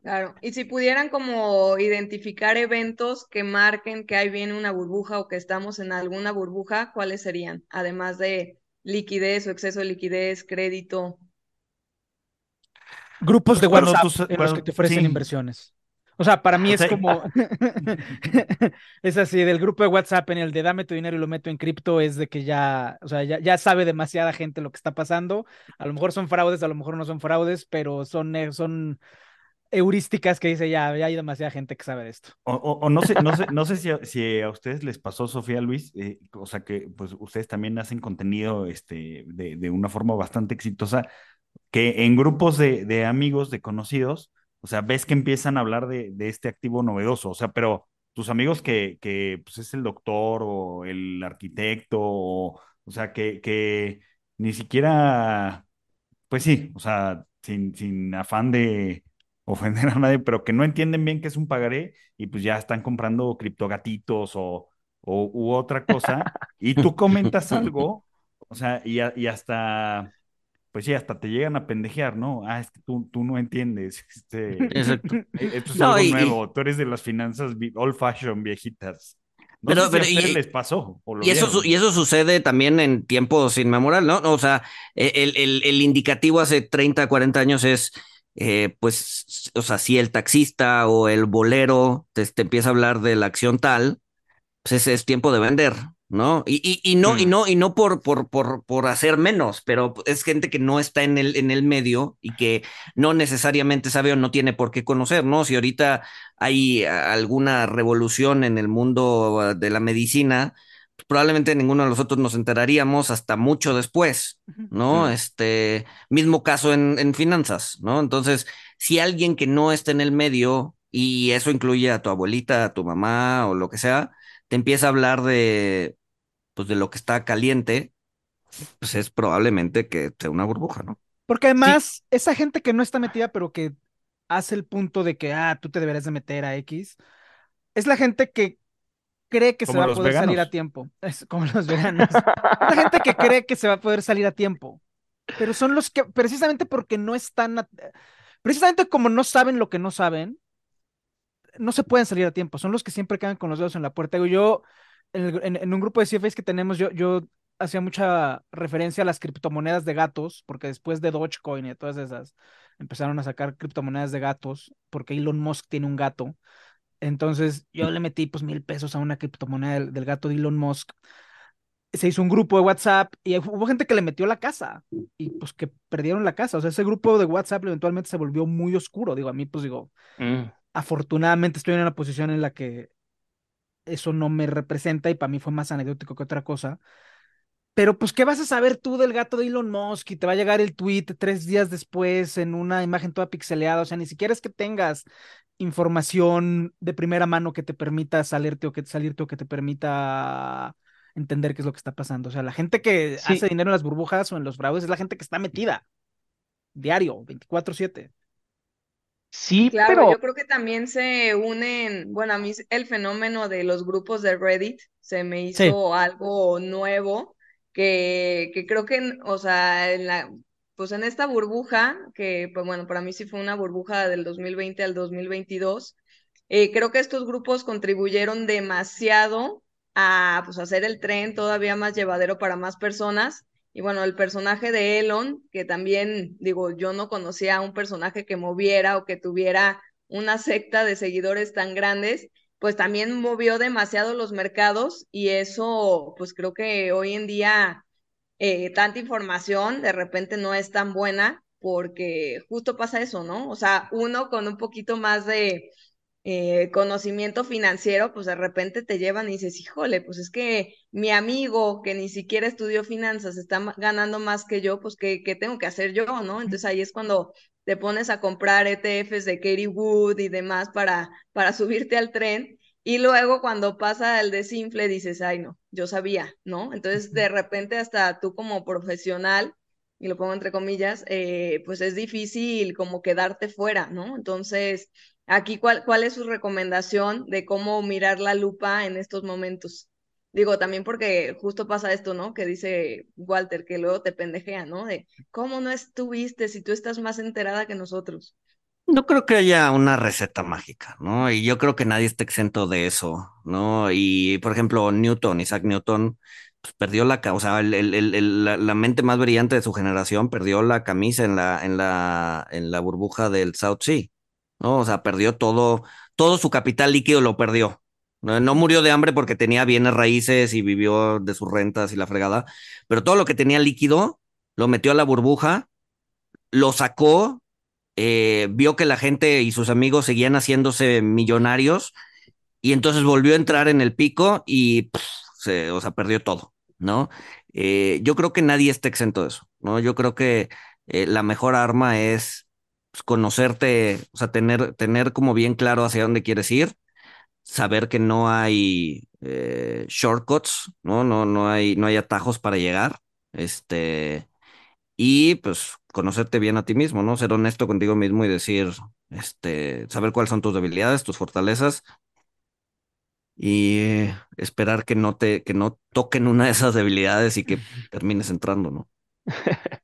Claro, y si pudieran como identificar eventos que marquen que ahí viene una burbuja o que estamos en alguna burbuja, ¿cuáles serían? Además de liquidez o exceso de liquidez, crédito. Grupos de Cuando WhatsApp en los que te ofrecen sí. inversiones. O sea, para mí es como. es así, del grupo de WhatsApp en el de dame tu dinero y lo meto en cripto, es de que ya, o sea, ya, ya sabe demasiada gente lo que está pasando. A lo mejor son fraudes, a lo mejor no son fraudes, pero son, eh, son heurísticas que dice ya, ya hay demasiada gente que sabe de esto. O, o- o no sé, no sé, no sé si a, si a ustedes les pasó, Sofía Luis, eh, o sea que pues ustedes también hacen contenido este, de, de una forma bastante exitosa, que en grupos de, de amigos, de conocidos, o sea, ves que empiezan a hablar de, de este activo novedoso, o sea, pero tus amigos que, que pues es el doctor o el arquitecto, o, o sea, que, que ni siquiera pues sí, o sea, sin, sin afán de ofender a nadie, pero que no entienden bien qué es un pagaré y pues ya están comprando criptogatitos o, o u otra cosa, y tú comentas algo, o sea, y, a- y hasta, pues sí, hasta te llegan a pendejear, ¿no? Ah, es que tú, tú no entiendes, este, Exacto. eh, esto es No, algo y- y- nuevo, tú eres de las finanzas old fashion viejitas. No Pero- sé si pero a y- les pasó o lo Y eso, y eso sucede también en tiempos inmemoriales, ¿no? O sea, e, el, el- el indicativo hace 30, 40 años es, eh, pues, o sea, si el taxista o el bolero te, te empieza a hablar de la acción tal, pues es, es tiempo de vender, ¿no? Y, y, y no, y Mm. no, y no por, por, por, por hacer menos, pero es gente que no está en el, en el medio y que no necesariamente sabe o no tiene por qué conocer, ¿no? Si ahorita hay alguna revolución en el mundo ah, de la medicina, pues probablemente ninguno de nosotros nos enteraríamos hasta mucho después, ¿no? Mm. Este mismo caso en, en finanzas, ¿no? Entonces, si alguien que no está en el medio, y eso incluye a tu abuelita, a tu mamá o lo que sea, te empieza a hablar de, pues, de lo que está caliente, pues es probablemente que sea una burbuja, ¿no? Porque además, esa gente que no está metida, pero que hace el punto de que, ah, tú te deberías de meter a X, es la gente que cree que se va a poder salir a tiempo. Es como los veganos. Es la gente que cree que se va a poder salir a tiempo. Pero son los que, precisamente porque no están, a- precisamente como no saben lo que no saben, no se pueden salir a tiempo. Son los que siempre quedan con los dedos en la puerta. Yo, en, un grupo de CFAs que tenemos, yo, yo hacía mucha referencia a las criptomonedas de gatos, porque después de Dogecoin y todas esas, empezaron a sacar criptomonedas de gatos, porque Elon Musk tiene un gato. Entonces yo le metí pues mil pesos a una criptomoneda del, del gato de Elon Musk. Se hizo un grupo de WhatsApp y hubo gente que le metió la casa y pues que perdieron la casa. O sea, ese grupo de WhatsApp eventualmente se volvió muy oscuro. Digo, a mí pues digo, Mm. Afortunadamente estoy en una posición en la que eso no me representa y para mí fue más anecdótico que otra cosa. Pero pues, ¿qué vas a saber tú del gato de Elon Musk? Y te va a llegar el tweet tres días después en una imagen toda pixeleada. O sea, ni siquiera es que tengas información de primera mano que te permita salirte o que salirte o que te permita entender qué es lo que está pasando. O sea, la gente que Sí. hace dinero en las burbujas o en los fraudes es la gente que está metida diario, 24/7. Sí, Claro, pero yo creo que también se unen, bueno, a mí el fenómeno de los grupos de Reddit se me Sí, hizo algo nuevo que, que creo que, o sea, en la, pues en esta burbuja, que pues bueno, para mí sí fue una burbuja del 2020 al 2022, eh, creo que estos grupos contribuyeron demasiado a pues, hacer el tren todavía más llevadero para más personas. Y bueno, el personaje de Elon, que también, digo, yo no conocía a un personaje que moviera o que tuviera una secta de seguidores tan grandes, pues también movió demasiado los mercados y eso, pues creo que hoy en día eh, tanta información de repente no es tan buena porque justo pasa eso, ¿no? O sea, uno con un poquito más de eh, conocimiento financiero, pues de repente te llevan y dices, híjole, pues es que mi amigo que ni siquiera estudió finanzas está ganando más que yo, pues ¿qué, qué tengo que hacer yo, no? Entonces ahí es cuando te pones a comprar ETFs de Katie Wood y demás para, para subirte al tren. Y luego cuando pasa el desinfle dices, ay no, yo sabía, ¿no? Entonces de repente hasta tú como profesional, y lo pongo entre comillas, eh, pues es difícil como quedarte fuera, ¿no? Entonces... Aquí, ¿cuál, cuál es su recomendación de cómo mirar la lupa en estos momentos? Digo, también porque justo pasa esto, ¿no? Que dice Walter, que luego te pendejea, ¿no? De cómo no estuviste si tú estás más enterada que nosotros. No creo que haya una receta mágica, ¿no? Y yo creo que nadie está exento de eso, ¿no? Y, por ejemplo, Newton, Isaac Newton, pues perdió la, ca- o sea, el- el- el- el- la, la mente más brillante de su generación perdió la camisa en la, en la, en la burbuja del South Sea, ¿no? O sea, perdió todo, todo su capital líquido lo perdió. No, no murió de hambre porque tenía bienes raíces y vivió de sus rentas y la fregada, pero todo lo que tenía líquido lo metió a la burbuja, lo sacó eh, vio que la gente y sus amigos seguían haciéndose millonarios y entonces volvió a entrar en el pico y se, o sea, perdió todo, ¿no? Eh, yo creo que nadie está exento de eso, ¿no? Yo creo que eh, la mejor arma es pues, conocerte, o sea, tener, tener como bien claro hacia dónde quieres ir, saber que no hay eh, shortcuts, ¿no? No, no hay, no hay atajos para llegar, este y pues conocerte bien a ti mismo, ¿no? Ser honesto contigo mismo y decir, este, saber cuáles son tus debilidades, tus fortalezas y esperar que no te, que no toquen una de esas debilidades y que termines entrando, ¿no?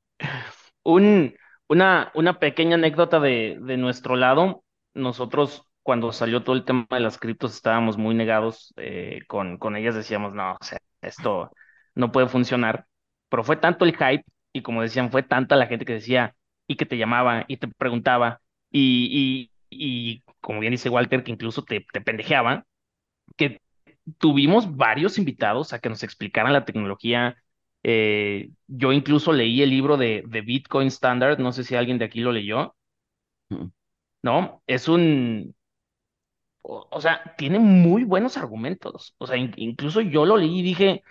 un, una, una pequeña anécdota de, de nuestro lado. Nosotros, cuando salió todo el tema de las criptos, estábamos muy negados eh, con, con ellas. Decíamos, no, o sea, esto no puede funcionar. Pero fue tanto el hype y como decían, fue tanta la gente que decía y que te llamaba y te preguntaba y, y, y como bien dice Walter, que incluso te, te pendejeaba, que tuvimos varios invitados a que nos explicaran la tecnología. Eh, yo incluso leí el libro de, de Bitcoin Standard, no sé si alguien de aquí lo leyó. ¿no? Es un, o, o sea, tiene muy buenos argumentos. O sea, in- incluso yo lo leí y dije,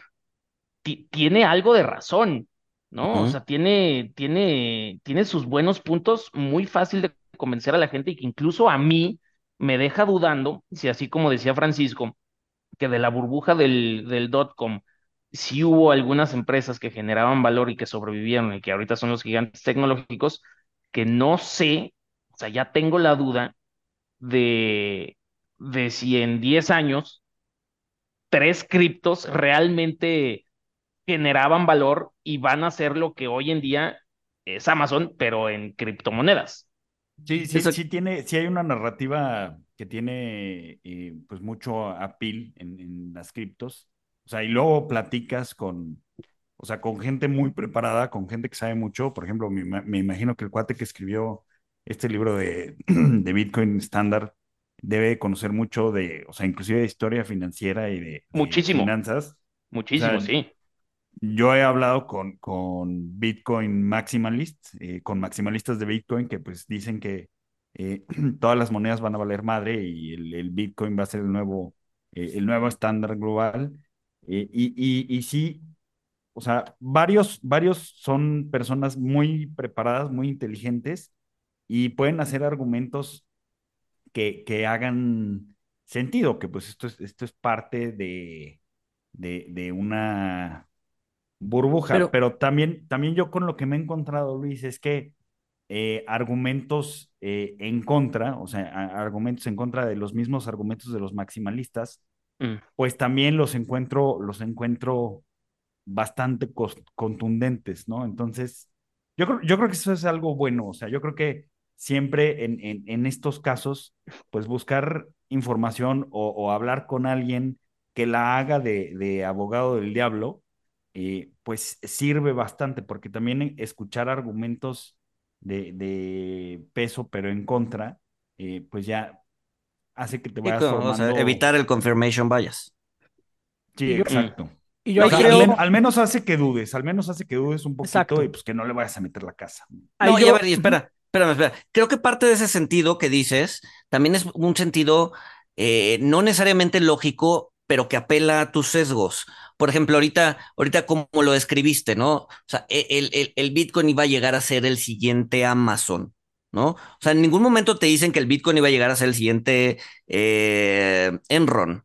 "Ti- tiene algo de razón, ¿no? O sea, tiene, tiene, tiene sus buenos puntos, muy fácil de convencer a la gente y que incluso a mí me deja dudando si así como decía Francisco que de la burbuja del, del dot-com, sí hubo algunas empresas que generaban valor y que sobrevivieron y que ahorita son los gigantes tecnológicos, que no sé, o sea, ya tengo la duda de, de si en 10 años tres criptos realmente generaban valor y van a ser lo que hoy en día es Amazon, pero en criptomonedas. Sí, sí, Eso, sí tiene, sí hay una narrativa que tiene eh, pues mucho appeal en, en las criptos. O sea, y luego platicas con, o sea, con gente muy preparada, con gente que sabe mucho. Por ejemplo, me, me imagino que el cuate que escribió este libro de, de Bitcoin Standard debe conocer mucho de, o sea, inclusive de historia financiera y de, de Muchísimo, finanzas. O muchísimo, sea, sí. yo he hablado con, con Bitcoin Maximalists, eh, con maximalistas de Bitcoin que pues dicen que eh, todas las monedas van a valer madre y el, el Bitcoin va a ser el nuevo, eh, el nuevo estándar global. Eh, y, y, y sí, o sea, varios, varios son personas muy preparadas, muy inteligentes y pueden hacer argumentos que, que hagan sentido, que pues esto es, esto es parte de, de, de una burbuja, pero pero también, también yo con lo que me he encontrado, Luis, es que eh, argumentos eh, en contra, o sea, argumentos en contra de los mismos argumentos de los maximalistas, mm. pues también los encuentro, los encuentro bastante contundentes, ¿no? Entonces, yo creo, yo creo que eso es algo bueno, o sea, yo creo que siempre en, en, estos casos, pues buscar información o, hablar con alguien que la haga de, abogado del diablo, eh, pues sirve bastante, porque también escuchar argumentos de, de peso, pero en contra, eh, pues ya hace que te vayas formando... evitar el confirmation bias. Sí, exacto. Y yo creo... al, menos hace que dudes, al menos hace que dudes un poquito y pues que no le vayas a meter la casa. No, y ver, espera, espera, espera. Creo que parte de ese sentido que dices también es un sentido eh, no necesariamente lógico, pero que apela a tus sesgos. Por ejemplo, ahorita, ahorita como lo describiste, ¿no? O sea, e, el, el, el Bitcoin iba a llegar a ser el siguiente Amazon. ¿No? O sea, en ningún momento te dicen que el Bitcoin iba a llegar a ser el siguiente eh, Enron,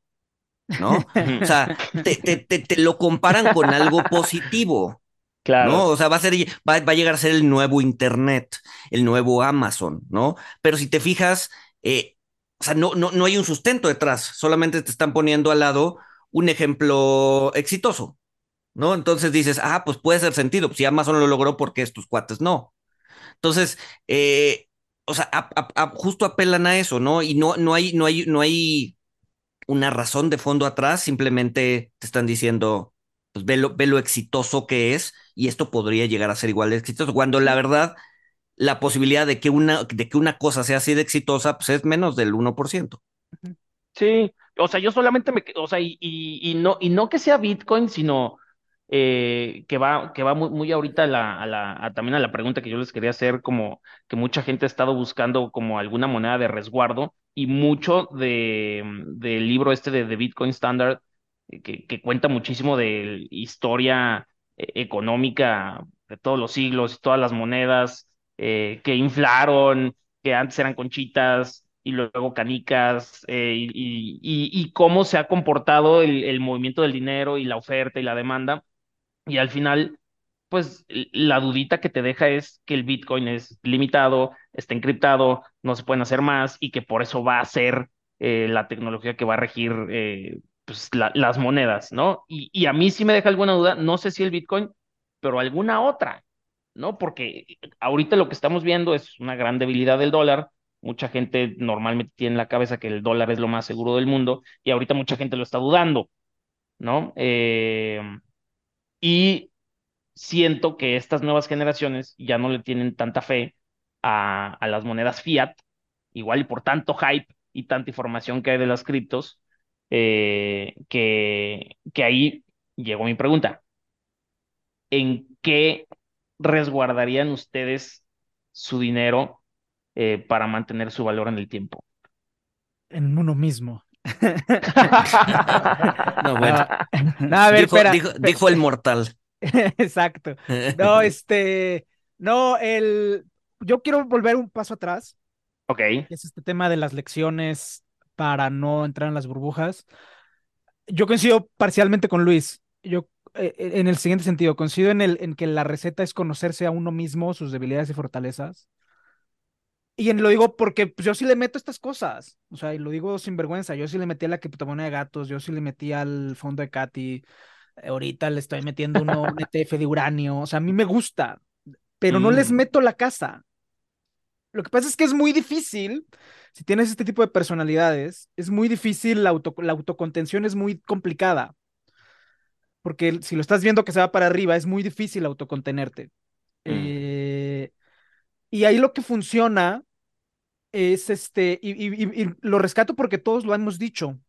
¿no? O sea, te, lo comparan con algo positivo. Claro. ¿no? O sea, va a, ser, va, a llegar a ser el nuevo Internet, el nuevo Amazon, ¿no? Pero si te fijas, eh, o sea, no, no, no hay un sustento detrás, solamente te están poniendo al lado un ejemplo exitoso, ¿no? Entonces dices, ah, pues puede ser sentido, pues si Amazon lo logró, porque estos cuates no? Entonces, eh, o sea, justo apelan a eso, ¿no? Y no, no hay, no hay, no hay una razón de fondo atrás, simplemente te están diciendo, pues ve lo, ve lo exitoso que es y esto podría llegar a ser igual de exitoso, cuando la verdad, la posibilidad de que una, de que una cosa sea así de exitosa, pues es menos del 1%. Sí, o sea, yo solamente me, o sea, y, no, y no que sea Bitcoin, sino eh, que va, que va muy, muy ahorita a la, a la, también a la pregunta que yo les quería hacer, como que mucha gente ha estado buscando como alguna moneda de resguardo y mucho de, del libro este de, Bitcoin Standard, eh, que, cuenta muchísimo de historia eh, económica de todos los siglos y todas las monedas que inflaron, que antes eran conchitas, y luego canicas, y, cómo se ha comportado el, movimiento del dinero y la oferta y la demanda. Y al final, pues la dudita que te deja es que el Bitcoin es limitado, está encriptado, no se pueden hacer más y que por eso va a ser eh, la tecnología que va a regir eh, pues, las monedas, ¿no? Y, y, a mí sí me deja alguna duda, no sé si el Bitcoin, pero alguna otra, ¿no? Porque ahorita lo que estamos viendo es una gran debilidad del dólar. Mucha gente normalmente tiene en la cabeza que el dólar es lo más seguro del mundo y ahorita mucha gente lo está dudando, ¿no? Eh, y siento que estas nuevas generaciones ya no le tienen tanta fe a, las monedas fiat, igual y por tanto hype y tanta información que hay de las criptos, eh, que, que ahí llegó mi pregunta. ¿En qué resguardarían ustedes su dinero eh, para mantener su valor en el tiempo? En uno mismo. no, bueno. a ver, dijo, espera. Dijo, el mortal. Exacto. No, este. No, el. Yo quiero volver un paso atrás. Ok. Es este tema de las lecciones para no entrar en las burbujas. Yo coincido parcialmente con Luis. Yo, eh, eh, en el siguiente sentido, coincido en, el, en que la receta es conocerse a uno mismo, sus debilidades y fortalezas. Y lo digo porque pues, yo sí le meto estas cosas. O sea, y lo digo sin vergüenza. Yo sí le metí a la criptomoneda de gatos, yo sí le metí al fondo de Katy. Ahorita le estoy metiendo uno, un ETF de uranio. O sea, a mí me gusta, pero no les mm. meto la casa. Lo que pasa es que es muy difícil, si tienes este tipo de personalidades, es muy difícil, la, auto, la autocontención es muy complicada. Porque si lo estás viendo que se va para arriba, es muy difícil autocontenerte. Mm. Eh, y ahí lo que funciona es este, y, lo rescato porque todos lo hemos dicho,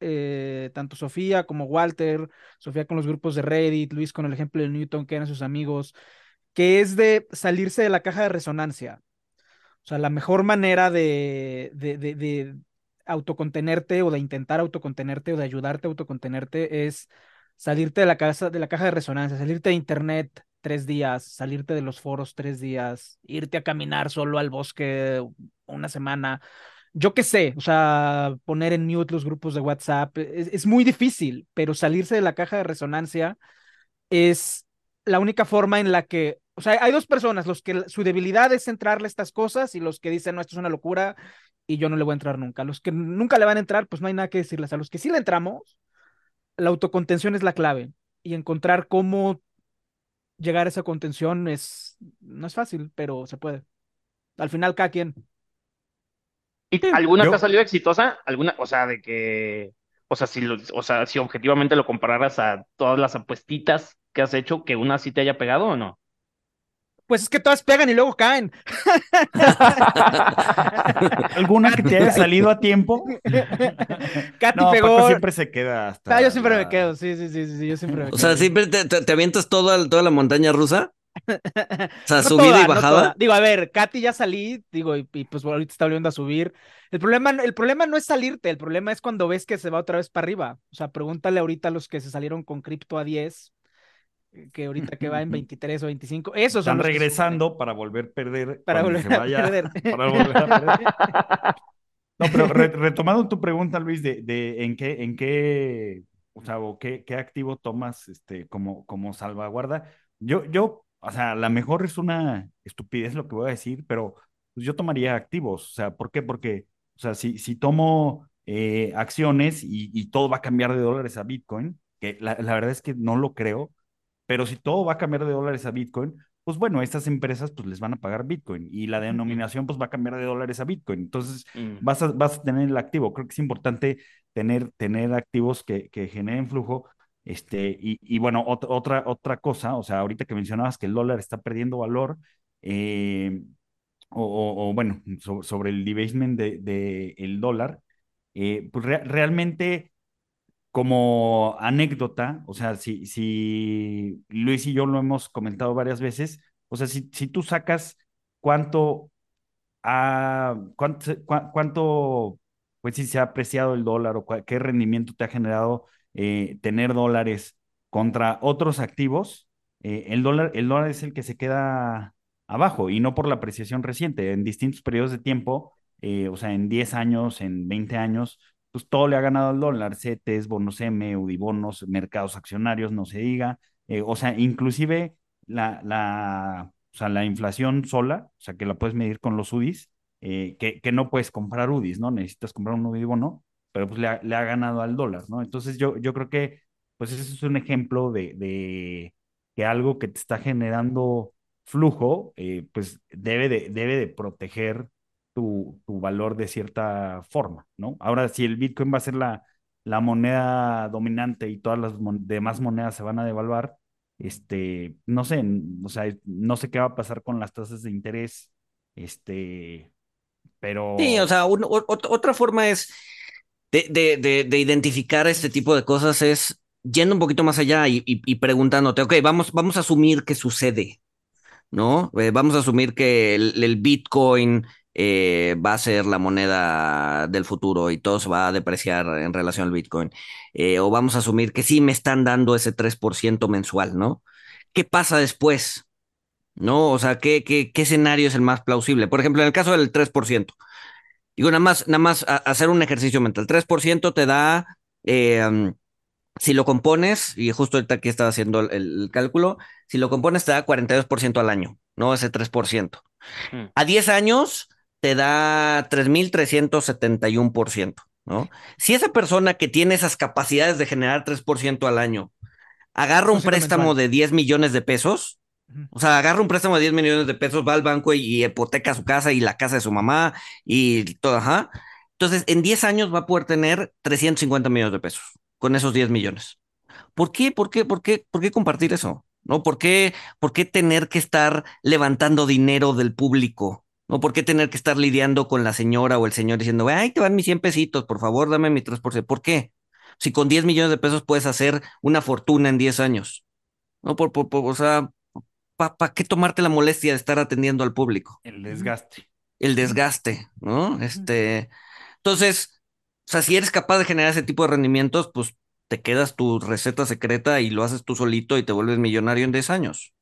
eh, tanto Sofía como Walter, Sofía con los grupos de Reddit, Luis con el ejemplo de Newton, que eran sus amigos, que es de salirse de la caja de resonancia. O sea, la mejor manera de, de, de, de autocontenerte o de intentar autocontenerte o de ayudarte a autocontenerte es salirte de la, casa, de la caja de resonancia, salirte de internet, tres días, salirte de los foros tres días, irte a caminar solo al bosque una semana. Yo qué sé, o sea, poner en mute los grupos de WhatsApp es, muy difícil, pero salirse de la caja de resonancia es la única forma en la que o sea, hay dos personas, los que su debilidad es entrarle estas cosas y los que dicen, no, esto es una locura y yo no le voy a entrar nunca. Los que nunca le van a entrar, pues no hay nada que decirles. A los que sí le entramos, la autocontención es la clave y encontrar cómo llegar a esa contención es, no es fácil, pero se puede. Al final, cada quien. ¿Y alguna te ha salido exitosa? ¿Alguna, o sea, de que, o sea, si, o sea, si objetivamente lo compararas a todas las apuestitas que has hecho, que una sí te haya pegado o no? Pues es que todas pegan y luego caen. ¿Alguna que te haya salido a tiempo? Katy pegó. siempre se queda hasta. Ah, yo siempre me quedo, sí, sí, sí, sí, yo siempre me quedo. O sea, siempre te, te, avientas toda, toda la montaña rusa. O sea, subida y bajada. digo, a ver, Katy ya salí, digo, y, pues ahorita está volviendo a subir. El problema, el problema no es salirte, el problema es cuando ves que se va otra vez para arriba. O sea, pregúntale ahorita a los que se salieron con cripto a 10 que ahorita que va en 23 o 25. Esos Están regresando para volver a perder. Para volver a perder. Para volver a perder. No, pero retomando tu pregunta, Luis, de, de en qué, en qué, o sea, o qué, qué activo tomas este, como, como salvaguarda. Yo, yo, o sea, a lo mejor es una estupidez lo que voy a decir, pero pues, yo tomaría activos. O sea, ¿por qué? Porque, o sea, si, si tomo eh, acciones y, y, todo va a cambiar de dólares a Bitcoin, que la, la verdad es que no lo creo, pero si todo va a cambiar de dólares a Bitcoin, pues bueno, estas empresas pues les van a pagar Bitcoin y la denominación pues va a cambiar de dólares a Bitcoin. Entonces mm. vas, a, vas a tener el activo. Creo que es importante tener, tener activos que, que generen flujo. Este, y, y bueno, otra, otra cosa, o sea, ahorita que mencionabas que el dólar está perdiendo valor, eh, o, bueno, sobre el debasement del de, dólar, eh, pues realmente como anécdota, o sea, si, si Luis y yo lo hemos comentado varias veces, o sea, si, si tú sacas cuánto, cuánto, cuánto, pues si se ha apreciado el dólar o qué rendimiento te ha generado eh, tener dólares contra otros activos, eh, el, dólar, el dólar es el que se queda abajo y no por la apreciación reciente. En distintos periodos de tiempo, eh, o sea, en 10 años, en 20 años, pues todo le ha ganado al dólar, CETES, bonos M, UDIBONOS, mercados accionarios, no se diga, eh, o sea, inclusive la, la, o sea, la inflación sola, o sea, que la puedes medir con los UDIs, que, que, no puedes comprar UDIs, ¿no? Necesitas comprar un UDIBONO, pero pues le ha, ganado al dólar, ¿no? Entonces yo, yo creo que, pues ese es un ejemplo de, de que algo que te está generando flujo, eh, pues debe de, debe de proteger tu, valor de cierta forma, ¿no? Ahora, si el Bitcoin va a ser la, la moneda dominante y todas las demás monedas se van a devaluar, este, no sé, o sea, no sé qué va a pasar con las tasas de interés, este, pero... Sí, o sea, otra forma es de, de, de, identificar este tipo de cosas es yendo un poquito más allá y, y, preguntándote, ok, vamos, vamos a asumir que sucede, ¿no? Eh, vamos a asumir que el, el Bitcoin eh, va a ser la moneda del futuro y todo se va a depreciar en relación al Bitcoin. Eh, o vamos a asumir que sí me están dando ese 3% mensual, ¿no? ¿Qué pasa después? ¿No? O sea, ¿qué, qué, qué escenario es el más plausible? Por ejemplo, en el caso del 3%. Digo, nada más, nada más hacer un ejercicio mental. 3% te da, eh, si lo compones, y justo ahorita aquí estaba haciendo el, el, cálculo, si lo compones te da 42% al año, ¿no? Ese 3%. Mm. A 10 años te da 3.371%, ¿no? Si esa persona que tiene esas capacidades de generar 3% al año agarra un préstamo de 10 millones de pesos, o sea, agarra un préstamo de 10 millones de pesos, va al banco y, hipoteca su casa y la casa de su mamá y todo, ajá. Entonces, en 10 años va a poder tener 350 millones de pesos con esos 10 millones. ¿Por qué? ¿Por qué? ¿Por qué? ¿Por qué compartir eso? ¿No? ¿Por qué, ¿Por qué tener que estar levantando dinero del público? ¿no? ¿Por qué tener que estar lidiando con la señora o el señor diciendo, ay, te van mis 100 pesitos, por favor, dame mi 3%? ¿Por qué? Si con 10 millones de pesos puedes hacer una fortuna en 10 años, ¿no? Por, por, o sea, ¿para qué tomarte la molestia de estar atendiendo al público? El desgaste. El desgaste, ¿no? Este, entonces, o sea, si eres capaz de generar ese tipo de rendimientos, pues te quedas tu receta secreta y lo haces tú solito y te vuelves millonario en 10 años,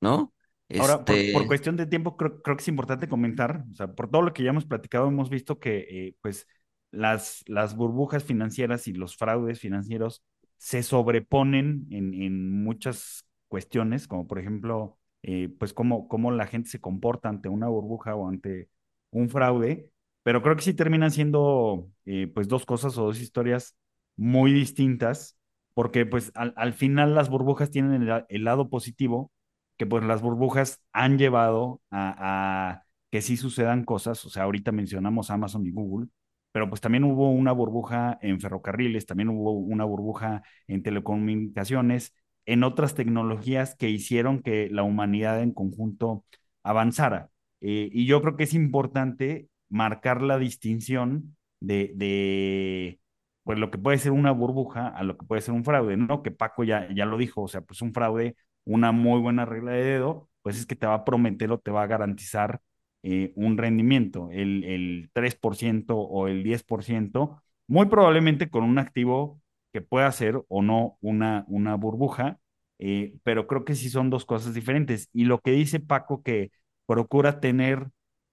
¿no? Ahora, por, este cuestión de tiempo, creo, creo, que es importante comentar, o sea, por todo lo que ya hemos platicado, hemos visto que, eh, pues, las, las burbujas financieras y los fraudes financieros se sobreponen en, en muchas cuestiones, como por ejemplo eh, pues cómo, cómo la gente se comporta ante una burbuja o ante un fraude, pero creo que sí terminan siendo eh, pues dos cosas o dos historias muy distintas, porque pues al, al final las burbujas tienen el, lado positivo, que pues las burbujas han llevado a, a que sí sucedan cosas, o sea, ahorita mencionamos Amazon y Google, pero pues también hubo una burbuja en ferrocarriles, también hubo una burbuja en telecomunicaciones, en otras tecnologías que hicieron que la humanidad en conjunto avanzara. Eh, y yo creo que es importante marcar la distinción de, de, pues lo que puede ser una burbuja a lo que puede ser un fraude, ¿no? Que Paco ya, ya lo dijo, o sea, pues un fraude, una muy buena regla de dedo, pues es que te va a prometer o te va a garantizar eh, un rendimiento, el, el 3% o el 10%, muy probablemente con un activo que pueda ser o no una, una burbuja, eh, pero creo que sí son dos cosas diferentes. Y lo que dice Paco, que procura tener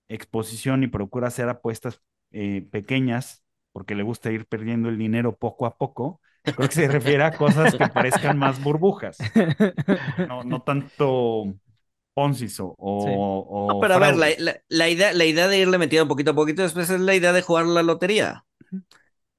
exposición y procura hacer apuestas eh, pequeñas, porque le gusta ir perdiendo el dinero poco a poco, creo que se refiere a cosas que parezcan más burbujas, no, no tanto Poncis o, sí. o no, pero a ver, la, la, la, idea, la idea de irle metiendo poquito a poquito después es la idea de jugar la lotería.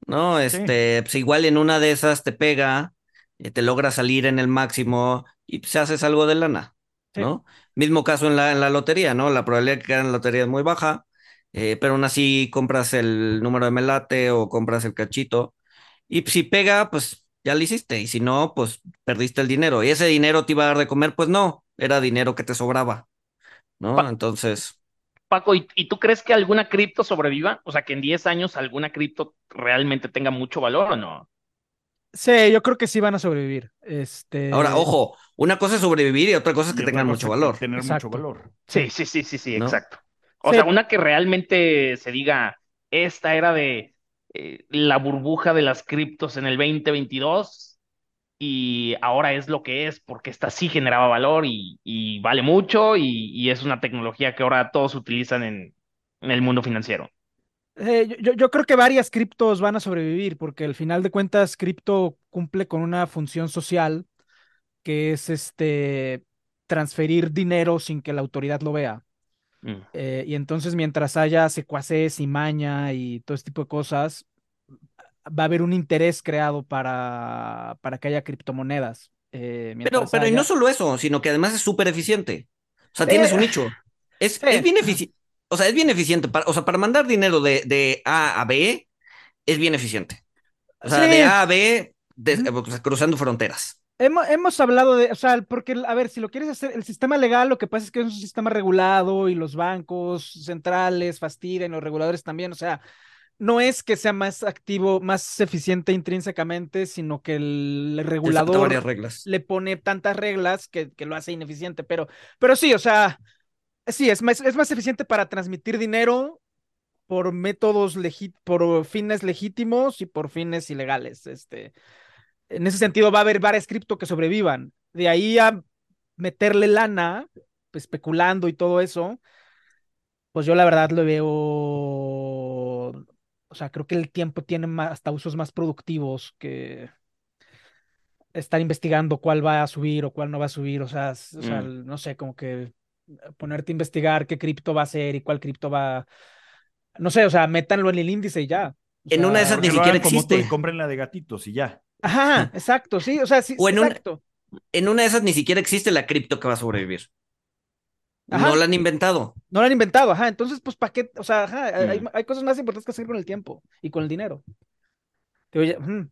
¿No? Este, sí. pues igual en una de esas te pega, eh, te logra salir en el máximo y se pues, haces algo de lana. ¿No? Mismo caso en la, en la lotería, ¿no? La probabilidad de que en la lotería es muy baja, eh, pero aún así compras el número de melate o compras el cachito. Y si pega, pues ya lo hiciste. Y si no, pues perdiste el dinero. Y ese dinero te iba a dar de comer, pues no era dinero que te sobraba, ¿no? Pa Entonces... Paco, ¿y, ¿y, tú crees que alguna cripto sobreviva? O sea, que en 10 años alguna cripto realmente tenga mucho valor o no? Sí, yo creo que sí van a sobrevivir. Este... Ahora, ojo, una cosa es sobrevivir y otra cosa es que tengan mucho valor. Tener exacto. mucho valor. Sí, sí, sí, sí, sí, ¿no? exacto. O sí. sea, una que realmente se diga, esta era de eh, la burbuja de las criptos en el 2022 y ahora es lo que es porque esta sí generaba valor y, y vale mucho y, y, es una tecnología que ahora todos utilizan en, en el mundo financiero. Eh, yo, yo, creo que varias criptos van a sobrevivir porque al final de cuentas cripto cumple con una función social que es este transferir dinero sin que la autoridad lo vea. Mm. Eh, y entonces mientras haya secuaces y maña y todo este tipo de cosas, va a haber un interés creado para, para que haya criptomonedas. Eh, pero, pero haya... y no solo eso, sino que además es súper eficiente. O sea, tienes eh, un nicho. Es, sí. es bien eficiente. O sea, es bien eficiente. Para, o sea, para mandar dinero de, de A a B, es bien eficiente. O sea, sí. de A a B, de, uh -huh. cruzando fronteras. Hemos, hemos, hablado de, o sea, porque, a ver, si lo quieres hacer, el sistema legal, lo que pasa es que es un sistema regulado y los bancos centrales fastidian, los reguladores también, o sea, no es que sea más activo, más eficiente intrínsecamente, sino que el regulador le pone tantas reglas que, que, lo hace ineficiente. Pero, pero sí, o sea, sí, es más, es más eficiente para transmitir dinero por métodos, por fines legítimos y por fines ilegales. Este, en ese sentido, va a haber varias cripto que sobrevivan. De ahí a meterle lana, especulando y todo eso, pues yo la verdad lo veo o sea, creo que el tiempo tiene más, hasta usos más productivos que estar investigando cuál va a subir o cuál no va a subir. O sea, o sea mm. no sé, como que ponerte a investigar qué cripto va a ser y cuál cripto va. No sé, o sea, métanlo en el índice y ya. O en sea, una de esas ni siquiera existe. y compren la de gatitos y ya. Ajá, exacto, sí, o sea, sí, o en exacto. Un, en una de esas ni siquiera existe la cripto que va a sobrevivir. Ajá. No la han inventado. No la han inventado, ajá. Entonces, pues, ¿para qué? O sea, ajá, mm. hay, hay, cosas más importantes que hacer con el tiempo y con el dinero. Oye, mm.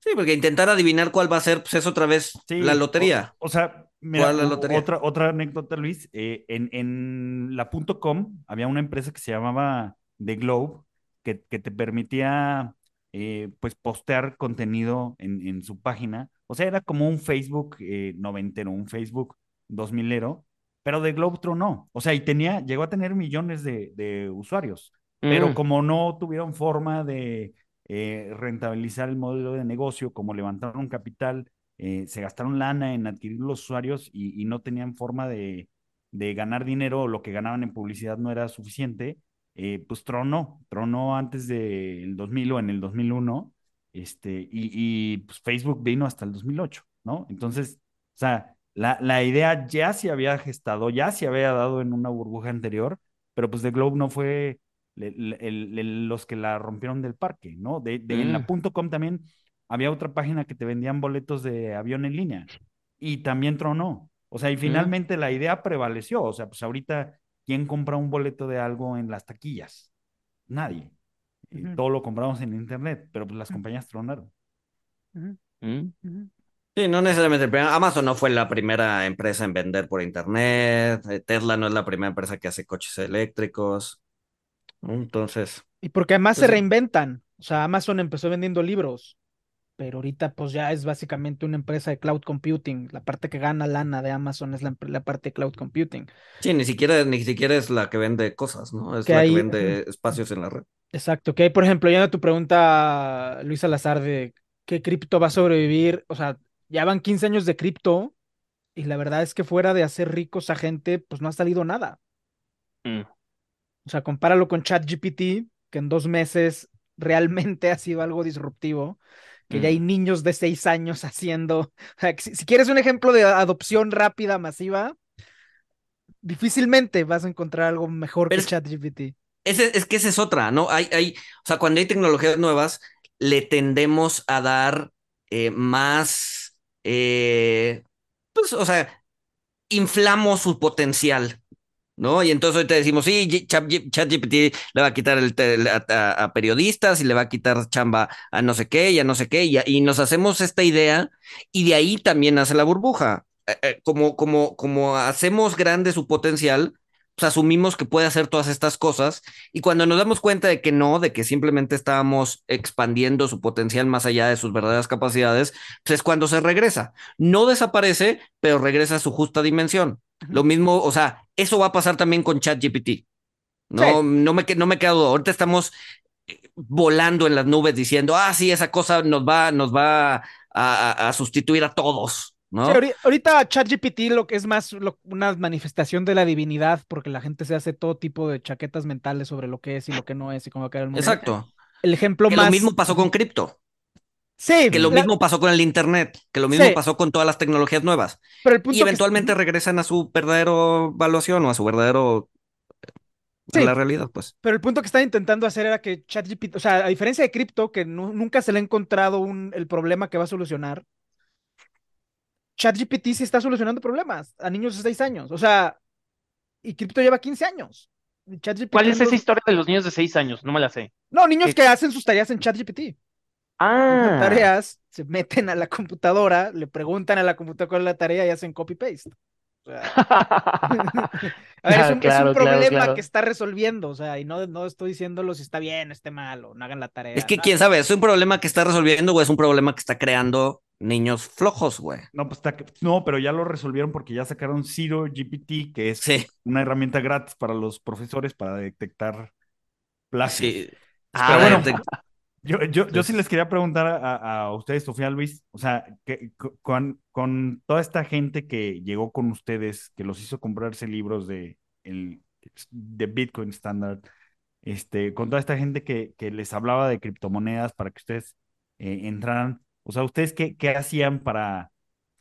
Sí, porque intentar adivinar cuál va a ser, pues es otra vez sí, la lotería. O, o sea, mira, la lotería? Otra, otra anécdota, Luis. Eh, en, en la .com había una empresa que se llamaba The Globe que, que te permitía, eh, pues, postear contenido en, en, su página. O sea, era como un Facebook eh, noventero, un Facebook 2000ero, pero de Globetron no. O sea, y tenía, llegó a tener millones de, de usuarios, mm. pero como no tuvieron forma de eh, rentabilizar el modelo de negocio, como levantaron capital, eh, se gastaron lana en adquirir los usuarios y, y no tenían forma de, de, ganar dinero, lo que ganaban en publicidad no era suficiente, eh, pues tronó, tronó antes del 2000 o en el 2001, este, y, y pues Facebook vino hasta el 2008, ¿no? Entonces, o sea, la, la idea ya se había gestado, ya se había dado en una burbuja anterior, pero pues The Globe no fue el, el, el, los que la rompieron del parque, ¿no? De, de mm. En la mm. .com también había otra página que te vendían boletos de avión en línea y también tronó. O sea, y mm. finalmente mm. la idea prevaleció. O sea, pues ahorita, ¿quién compra un boleto de algo en las taquillas? Nadie. Todo lo compramos en internet, pero pues las compañías tronaron. Sí, no necesariamente. Amazon no fue la primera empresa en vender por internet. Eh, Tesla no es la primera empresa que hace coches eléctricos. Entonces. Y porque además se pues reinventan. O sea, Amazon empezó vendiendo libros, pero ahorita pues ya es básicamente una empresa de cloud computing. La parte que gana lana de Amazon es la, parte de cloud computing. Sí, ni siquiera, ni siquiera es la que vende cosas, ¿no? Es la que vende espacios en la red. Exacto, que hay, por ejemplo, ya tu pregunta, Luis Salazar, de qué cripto va a sobrevivir. O sea, ya van 15 años de cripto y la verdad es que fuera de hacer ricos a gente, pues no ha salido nada. Mm. O sea, compáralo con ChatGPT, que en dos meses realmente ha sido algo disruptivo, que ya hay mm. niños de seis años haciendo. O sea, si, quieres un ejemplo de adopción rápida, masiva, difícilmente vas a encontrar algo mejor que ChatGPT. Es, que esa es otra, ¿no? Hay, hay, o sea, cuando hay tecnologías nuevas, le tendemos a dar eh, más, eh, pues, o sea, inflamos su potencial, ¿no? Y entonces ahorita decimos, sí, ChatGPT le va a quitar el, a, periodistas y le va a quitar chamba a no sé qué y a no sé qué, y, nos hacemos esta idea y de ahí también hace la burbuja. Eh, como, como, como hacemos grande su potencial, pues, asumimos que puede hacer todas estas cosas y cuando nos damos cuenta de que no, de que simplemente estábamos expandiendo su potencial más allá de sus verdaderas capacidades, pues es cuando se regresa. No desaparece, pero regresa a su justa dimensión. Lo mismo, o sea, eso va a pasar también con ChatGPT. No, no, me, no me quedo. Ahorita estamos eh, volando en las nubes diciendo, ah, sí, esa cosa nos va, nos va a sustituir a todos. ¿No? ahorita ChatGPT lo que es más una manifestación de la divinidad, porque la gente se hace todo tipo de chaquetas mentales sobre lo que es y lo que no es y cómo va a caer el mundo. Exacto. El ejemplo que más. Lo mismo pasó con cripto. Sí. Que lo mismo pasó con el Internet, que lo mismo pasó con todas las tecnologías nuevas. y eventualmente regresan a su verdadero evaluación o a su verdadero a la realidad, pues. Pero el punto que están intentando hacer era que ChatGPT, o sea, a diferencia de cripto, que nunca se le ha encontrado un, el problema que va a solucionar, ChatGPT sí está solucionando problemas a niños de 6 años. O sea, y cripto lleva 15 años. ¿Cuál es esa historia de los niños de 6 años? No me la sé. No, niños que hacen sus tareas en ChatGPT. Ah. Tareas, se meten a la computadora, le preguntan a la computadora cuál es la tarea y hacen copy-paste. a ver, es un, problema que está resolviendo, o sea, y no, no estoy diciéndolo si está bien, esté mal, o no hagan la tarea. Es que quién sabe, ¿es un problema que está resolviendo o es un problema que está creando niños flojos, güey? No, pues está, no, pero ya lo resolvieron porque ya sacaron Zero GPT, que es una herramienta gratis para los profesores para detectar plagios. Sí. Ah, bueno, yo, yo, yo sí les quería preguntar a, a ustedes, Sofía Luis, o sea, que, con, con, toda esta gente que llegó con ustedes, que los hizo comprarse libros de, el, de Bitcoin Standard, este, con toda esta gente que, que les hablaba de criptomonedas para que ustedes eh, entraran, o sea, ¿ustedes qué, qué hacían para,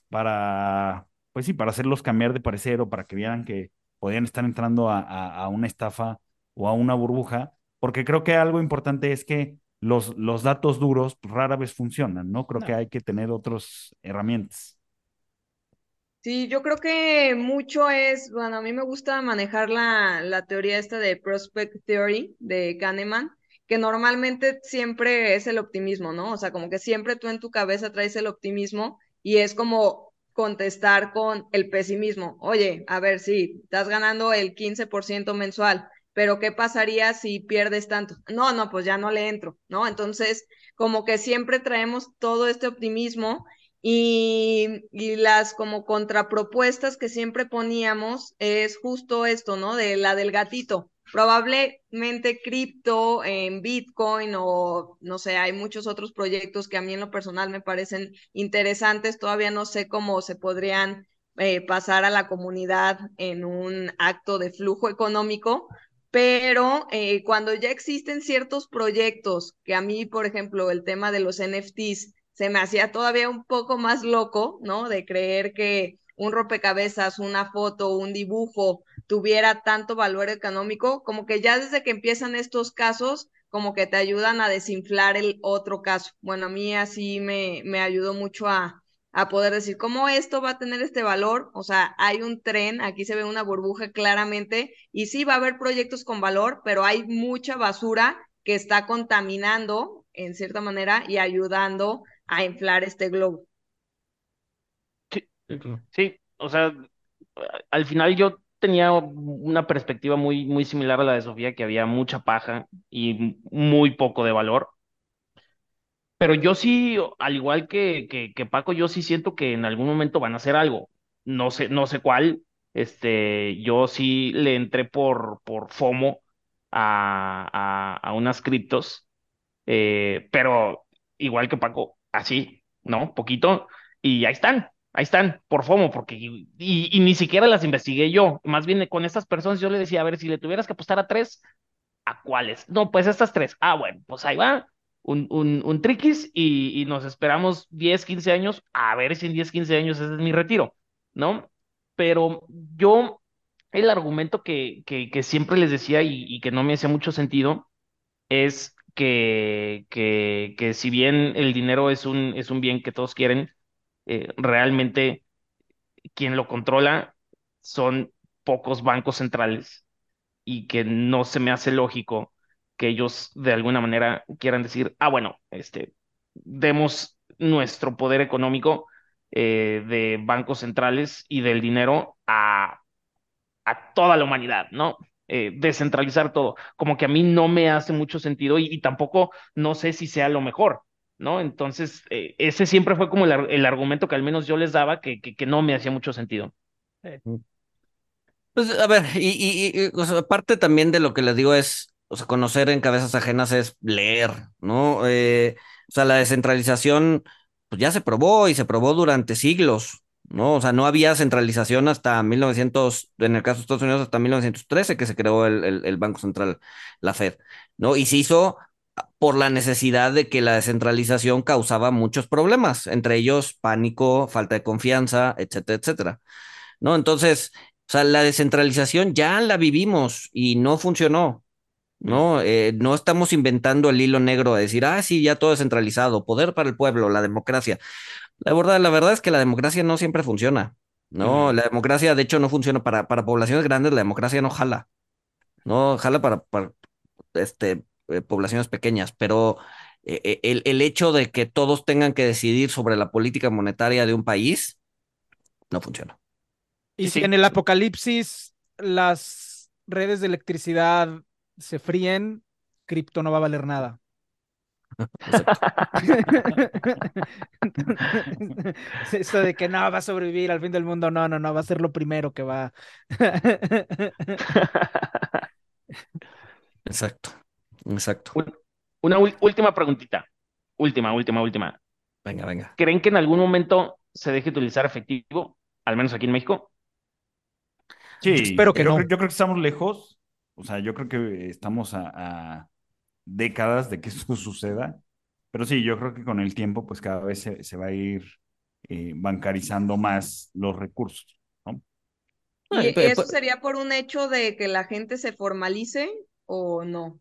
para, pues sí, para hacerlos cambiar de parecer o para que vieran que podían estar entrando a, a, a una estafa o a una burbuja? Porque creo que algo importante es que los, los datos duros pues, rara vez funcionan, ¿no? Creo que hay que tener otras herramientas. Sí, yo creo que mucho es, bueno, a mí me gusta manejar la, la teoría esta de Prospect Theory de Kahneman, que normalmente siempre es el optimismo, ¿no? O sea, como que siempre tú en tu cabeza traes el optimismo y es como contestar con el pesimismo. Oye, a ver, sí, estás ganando el 15% mensual, pero ¿qué pasaría si pierdes tanto? No, no, pues ya no le entro, ¿no? Entonces, como que siempre traemos todo este optimismo y, y, las como contrapropuestas que siempre poníamos es justo esto, ¿no? De la del gatito. Probablemente cripto en Bitcoin o no sé, hay muchos otros proyectos que a mí en lo personal me parecen interesantes. Todavía no sé cómo se podrían eh, pasar a la comunidad en un acto de flujo económico, pero eh, cuando ya existen ciertos proyectos, que a mí, por ejemplo, el tema de los NFTs se me hacía todavía un poco más loco, ¿no? De creer que un rompecabezas, una foto, un dibujo tuviera tanto valor económico, como que ya desde que empiezan estos casos, como que te ayudan a desinflar el otro caso. Bueno, a mí así me, me ayudó mucho a, a poder decir cómo esto va a tener este valor. O sea, hay un tren, aquí se ve una burbuja claramente, y sí va a haber proyectos con valor, pero hay mucha basura que está contaminando en cierta manera y ayudando a inflar este globo. Sí, o sea, al final yo tenía una perspectiva muy, muy similar a la de Sofía, que había mucha paja y muy poco de valor. Pero yo sí, al igual que, que, Paco, yo sí siento que en algún momento van a hacer algo. No sé, no sé cuál. Este, yo sí le entré por, por FOMO a, a, a unas criptos, eh, pero igual que Paco, así, ¿no? Poquito, y ahí están, ahí están, por FOMO, porque, y, y ni siquiera las investigué yo, más bien con estas personas yo le decía, a ver, si le tuvieras que apostar a tres, ¿a cuáles? No, pues estas tres, ah, bueno, pues ahí va, un, un, un triquis y, y, nos esperamos 10, 15 años, a ver si en 10, 15 años ese es mi retiro, ¿no? Pero yo, el argumento que, que, que siempre les decía y, y, que no me hacía mucho sentido es que, que, que si bien el dinero es un, es un bien que todos quieren, eh, realmente quien lo controla son pocos bancos centrales y que no se me hace lógico que ellos de alguna manera quieran decir, ah, bueno, este, demos nuestro poder económico eh, de bancos centrales y del dinero a, a toda la humanidad, ¿no? Eh, descentralizar todo. Como que a mí no me hace mucho sentido y, y tampoco no sé si sea lo mejor, ¿no? Entonces, eh, ese siempre fue como el, el, argumento que al menos yo les daba que, que, que no me hacía mucho sentido. Pues, a ver, y, y, y o sea, parte también de lo que les digo es, o sea, conocer en cabezas ajenas es leer, ¿no? Eh, o sea, la descentralización, pues ya se probó y se probó durante siglos, ¿no? O sea, no había centralización hasta 1900, en el caso de Estados Unidos, hasta 1913 que se creó el, el, el Banco Central, la Fed, ¿no? Y se hizo por la necesidad de que la descentralización causaba muchos problemas, entre ellos pánico, falta de confianza, etcétera, etcétera, ¿no? Entonces, o sea, la descentralización ya la vivimos y no funcionó, ¿no? Eh, no estamos inventando el hilo negro de decir, ah, sí, ya todo es centralizado, poder para el pueblo, la democracia. La verdad, la verdad es que la democracia no siempre funciona, ¿no? Uh -huh. La democracia, de hecho, no funciona para, para poblaciones grandes, la democracia no jala, ¿no? Jala para, para este, eh, poblaciones pequeñas, pero eh, el, el hecho de que todos tengan que decidir sobre la política monetaria de un país, no funciona. Y si en el apocalipsis las redes de electricidad se fríen, cripto no va a valer nada. Eso de que no va a sobrevivir al fin del mundo, no, no, no, va a ser lo primero que va. Exacto, exacto. Una última preguntita. Última, última, última. Venga, venga. ¿Creen que en algún momento se deje utilizar efectivo, al menos aquí en México? Sí, yo espero que yo no. Creo, yo creo que estamos lejos. O sea, yo creo que estamos a, a décadas de que eso suceda. Pero sí, yo creo que con el tiempo, pues cada vez se, se va a ir eh, bancarizando más los recursos. ¿no? ¿Y eso sería por un hecho de que la gente se formalice o no?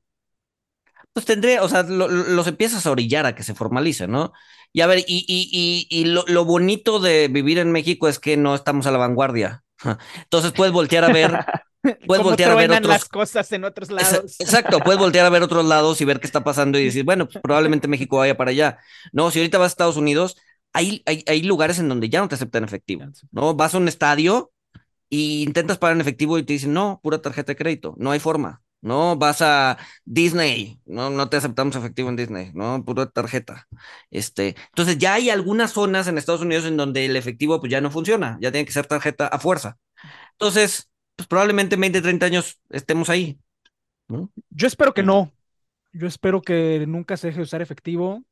Pues tendría, o sea, lo, los empiezas a orillar a que se formalice, ¿no? Y a ver, y, y, y, y lo, lo, bonito de vivir en México es que no estamos a la vanguardia. Entonces puedes voltear a ver. Puedes voltear a ver otros... las cosas en otros lados. Exacto, puedes voltear a ver otros lados y ver qué está pasando y decir, bueno, pues probablemente México vaya para allá. No, si ahorita vas a Estados Unidos, hay, hay, hay lugares en donde ya no te aceptan efectivo, ¿no? Vas a un estadio y intentas pagar en efectivo y te dicen, no, pura tarjeta de crédito, no hay forma. No vas a Disney, no, no te aceptamos efectivo en Disney, no, pura tarjeta. Este, entonces ya hay algunas zonas en Estados Unidos en donde el efectivo pues ya no funciona, ya tiene que ser tarjeta a fuerza. Entonces, pues probablemente en 20, 30 años estemos ahí. ¿no? Yo espero que no. Yo espero que nunca se deje de usar efectivo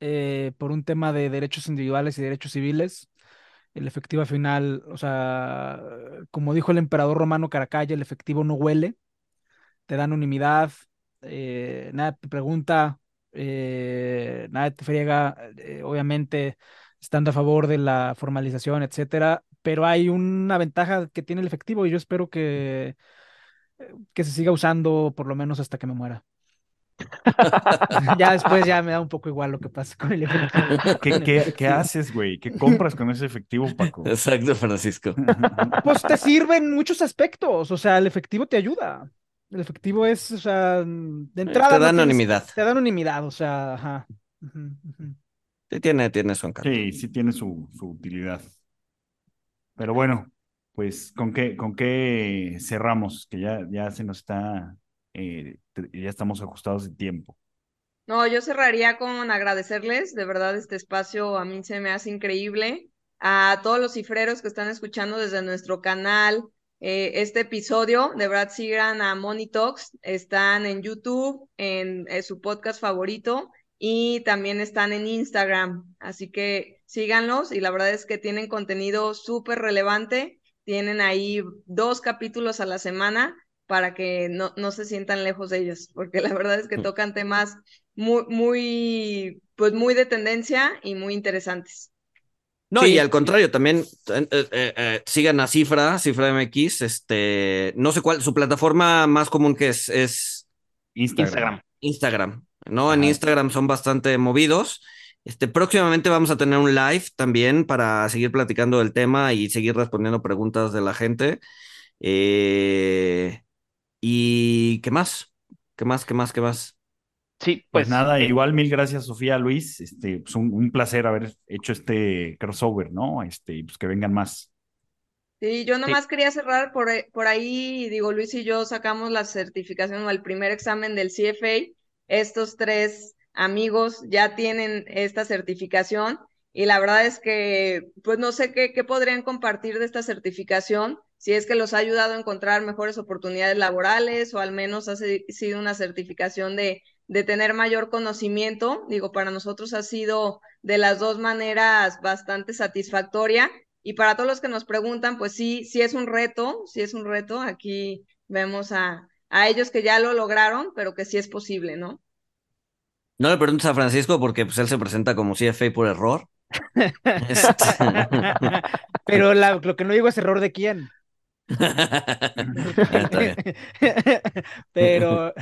eh, por un tema de derechos individuales y derechos civiles. El efectivo al final, o sea, como dijo el emperador romano Caracalla, el efectivo no huele te dan unanimidad, eh, nada te pregunta, eh, nada te friega, eh, obviamente estando a favor de la formalización, etcétera, pero hay una ventaja que tiene el efectivo y yo espero que, que se siga usando por lo menos hasta que me muera. ya después ya me da un poco igual lo que pasa con el efectivo. ¿Qué, qué, qué haces, güey? ¿Qué compras con ese efectivo, Paco? Exacto, Francisco. Pues te sirve en muchos aspectos, o sea, el efectivo te ayuda. El efectivo es, o sea, de entrada. Te no da tienes- anonimidad. Te da anonimidad, o sea, ajá. Sí, tiene, tiene su encanto. Sí, sí tiene su, su utilidad. Pero bueno, pues ¿con qué, con qué cerramos? Que ya, ya se nos está, eh, ya estamos ajustados de tiempo. No, yo cerraría con agradecerles, de verdad este espacio a mí se me hace increíble, a todos los cifreros que están escuchando desde nuestro canal eh, este episodio, de verdad sigan a Money Talks, están en YouTube, en, eh, su podcast favorito y también están en Instagram, así que síganlos y la verdad es que tienen contenido súper relevante, tienen ahí dos capítulos a la semana para que no, no se sientan lejos de ellos, porque la verdad es que tocan temas muy, muy, pues muy de tendencia y muy interesantes. No, Sí. y al contrario, también eh, eh, eh, sigan a Cifra, Cifra MX, este, no sé cuál, su plataforma más común que es, es Instagram. Instagram. Instagram, ¿no? En. Instagram son bastante movidos. Este, próximamente vamos a tener un live también para seguir platicando del tema y seguir respondiendo preguntas de la gente. Eh, ¿y qué más? ¿Qué más? ¿Qué más? ¿Qué más? Sí, Pues pues, nada, eh, igual mil gracias, Sofía, Luis. Este, pues un, un placer haber hecho este crossover, ¿no? Este, y pues que vengan más. Sí, yo nomás quería cerrar por, eh, por ahí, digo, Luis y yo sacamos la certificación o el primer examen del CFA. Estos tres amigos ya tienen esta certificación y la verdad es que, pues no sé qué, podrían compartir de esta certificación, si es que los ha ayudado a encontrar mejores oportunidades laborales o al menos ha si- sido una certificación de, de tener mayor conocimiento. Digo, para nosotros ha sido de las dos maneras bastante satisfactoria. Y para todos los que nos preguntan, pues sí, sí es un reto, sí es un reto. Aquí vemos a, a ellos que ya lo lograron, pero que sí es posible, ¿no? No le preguntes a Francisco porque pues, él se presenta como CFA por error. Este- Pero la- lo que no digo es error de quién. Pero,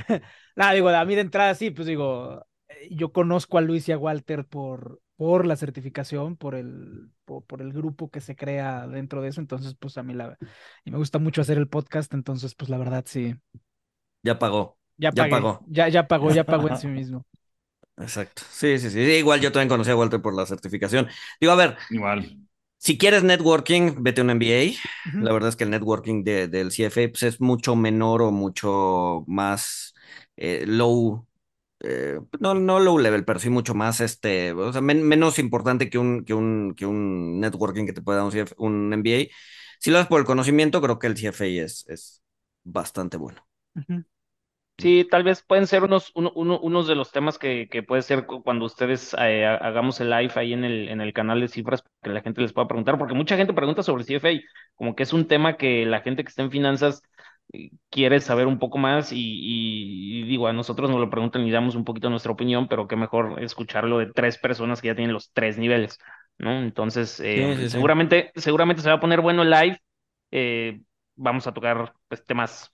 nada, digo, a mí de entrada sí, pues digo, eh, yo conozco a Luis y a Walter por, por la certificación, por el, por, por el grupo que se crea dentro de eso, entonces pues a mí la, y me gusta mucho hacer el podcast, entonces pues la verdad sí, Ya pagó. ya pagó. ya, ya pagó, ya pagó en sí mismo. Exacto. Sí, sí, sí. Igual yo también conocí a Walter por la certificación. Digo, a ver, Igual. si quieres networking, vete a un MBA. La verdad es que el networking de- del CFA pues, es mucho menor o mucho más eh, low, eh, no, no low level, pero sí mucho más, este, o sea, men- menos importante que un, que un, que un networking que te pueda dar un, CF un MBA. Si lo haces por el conocimiento, creo que el CFA es, es bastante bueno. Ujú. Sí, tal vez pueden ser unos, uno- uno- unos de los temas que, que puede ser cu- cuando ustedes eh, ha- hagamos el live ahí en el, en el canal de cifras, que la gente les pueda preguntar, porque mucha gente pregunta sobre CFA, como que es un tema que la gente que está en finanzas eh, quiere saber un poco más y, y- y digo, a nosotros nos lo preguntan y damos un poquito nuestra opinión, pero qué mejor escucharlo de tres personas que ya tienen los tres niveles, ¿no? Entonces, eh, Sí, sí, sí. seguramente, seguramente se va a poner bueno el live. eh, vamos a tocar pues, temas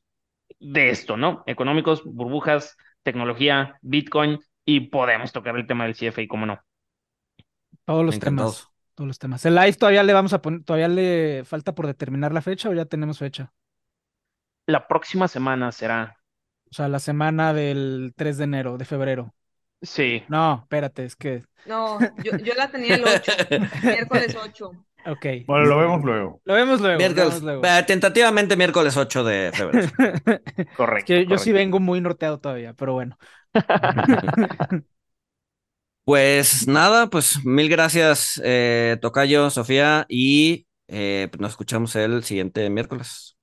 de esto, ¿no? Económicos, burbujas, tecnología, Bitcoin y podemos tocar el tema del CFA, ¿cómo no? Todos los Encantados. temas, todos los temas. El live todavía le vamos a poner, todavía le falta por determinar la fecha o ya tenemos fecha. La próxima semana será, O sea, la semana del 3 de enero, de febrero. sí, No, espérate, es que, No, yo, yo la tenía el 8, miércoles 8. Ok. Bueno, lo vemos luego. Lo vemos luego, lo Miércoles, vemos luego. eh, tentativamente miércoles 8 de febrero. Es correcto. yo sí vengo muy norteado todavía, pero bueno. Pues nada, pues mil gracias, eh, Tocayo, Sofía, y eh, pues nos escuchamos el siguiente miércoles.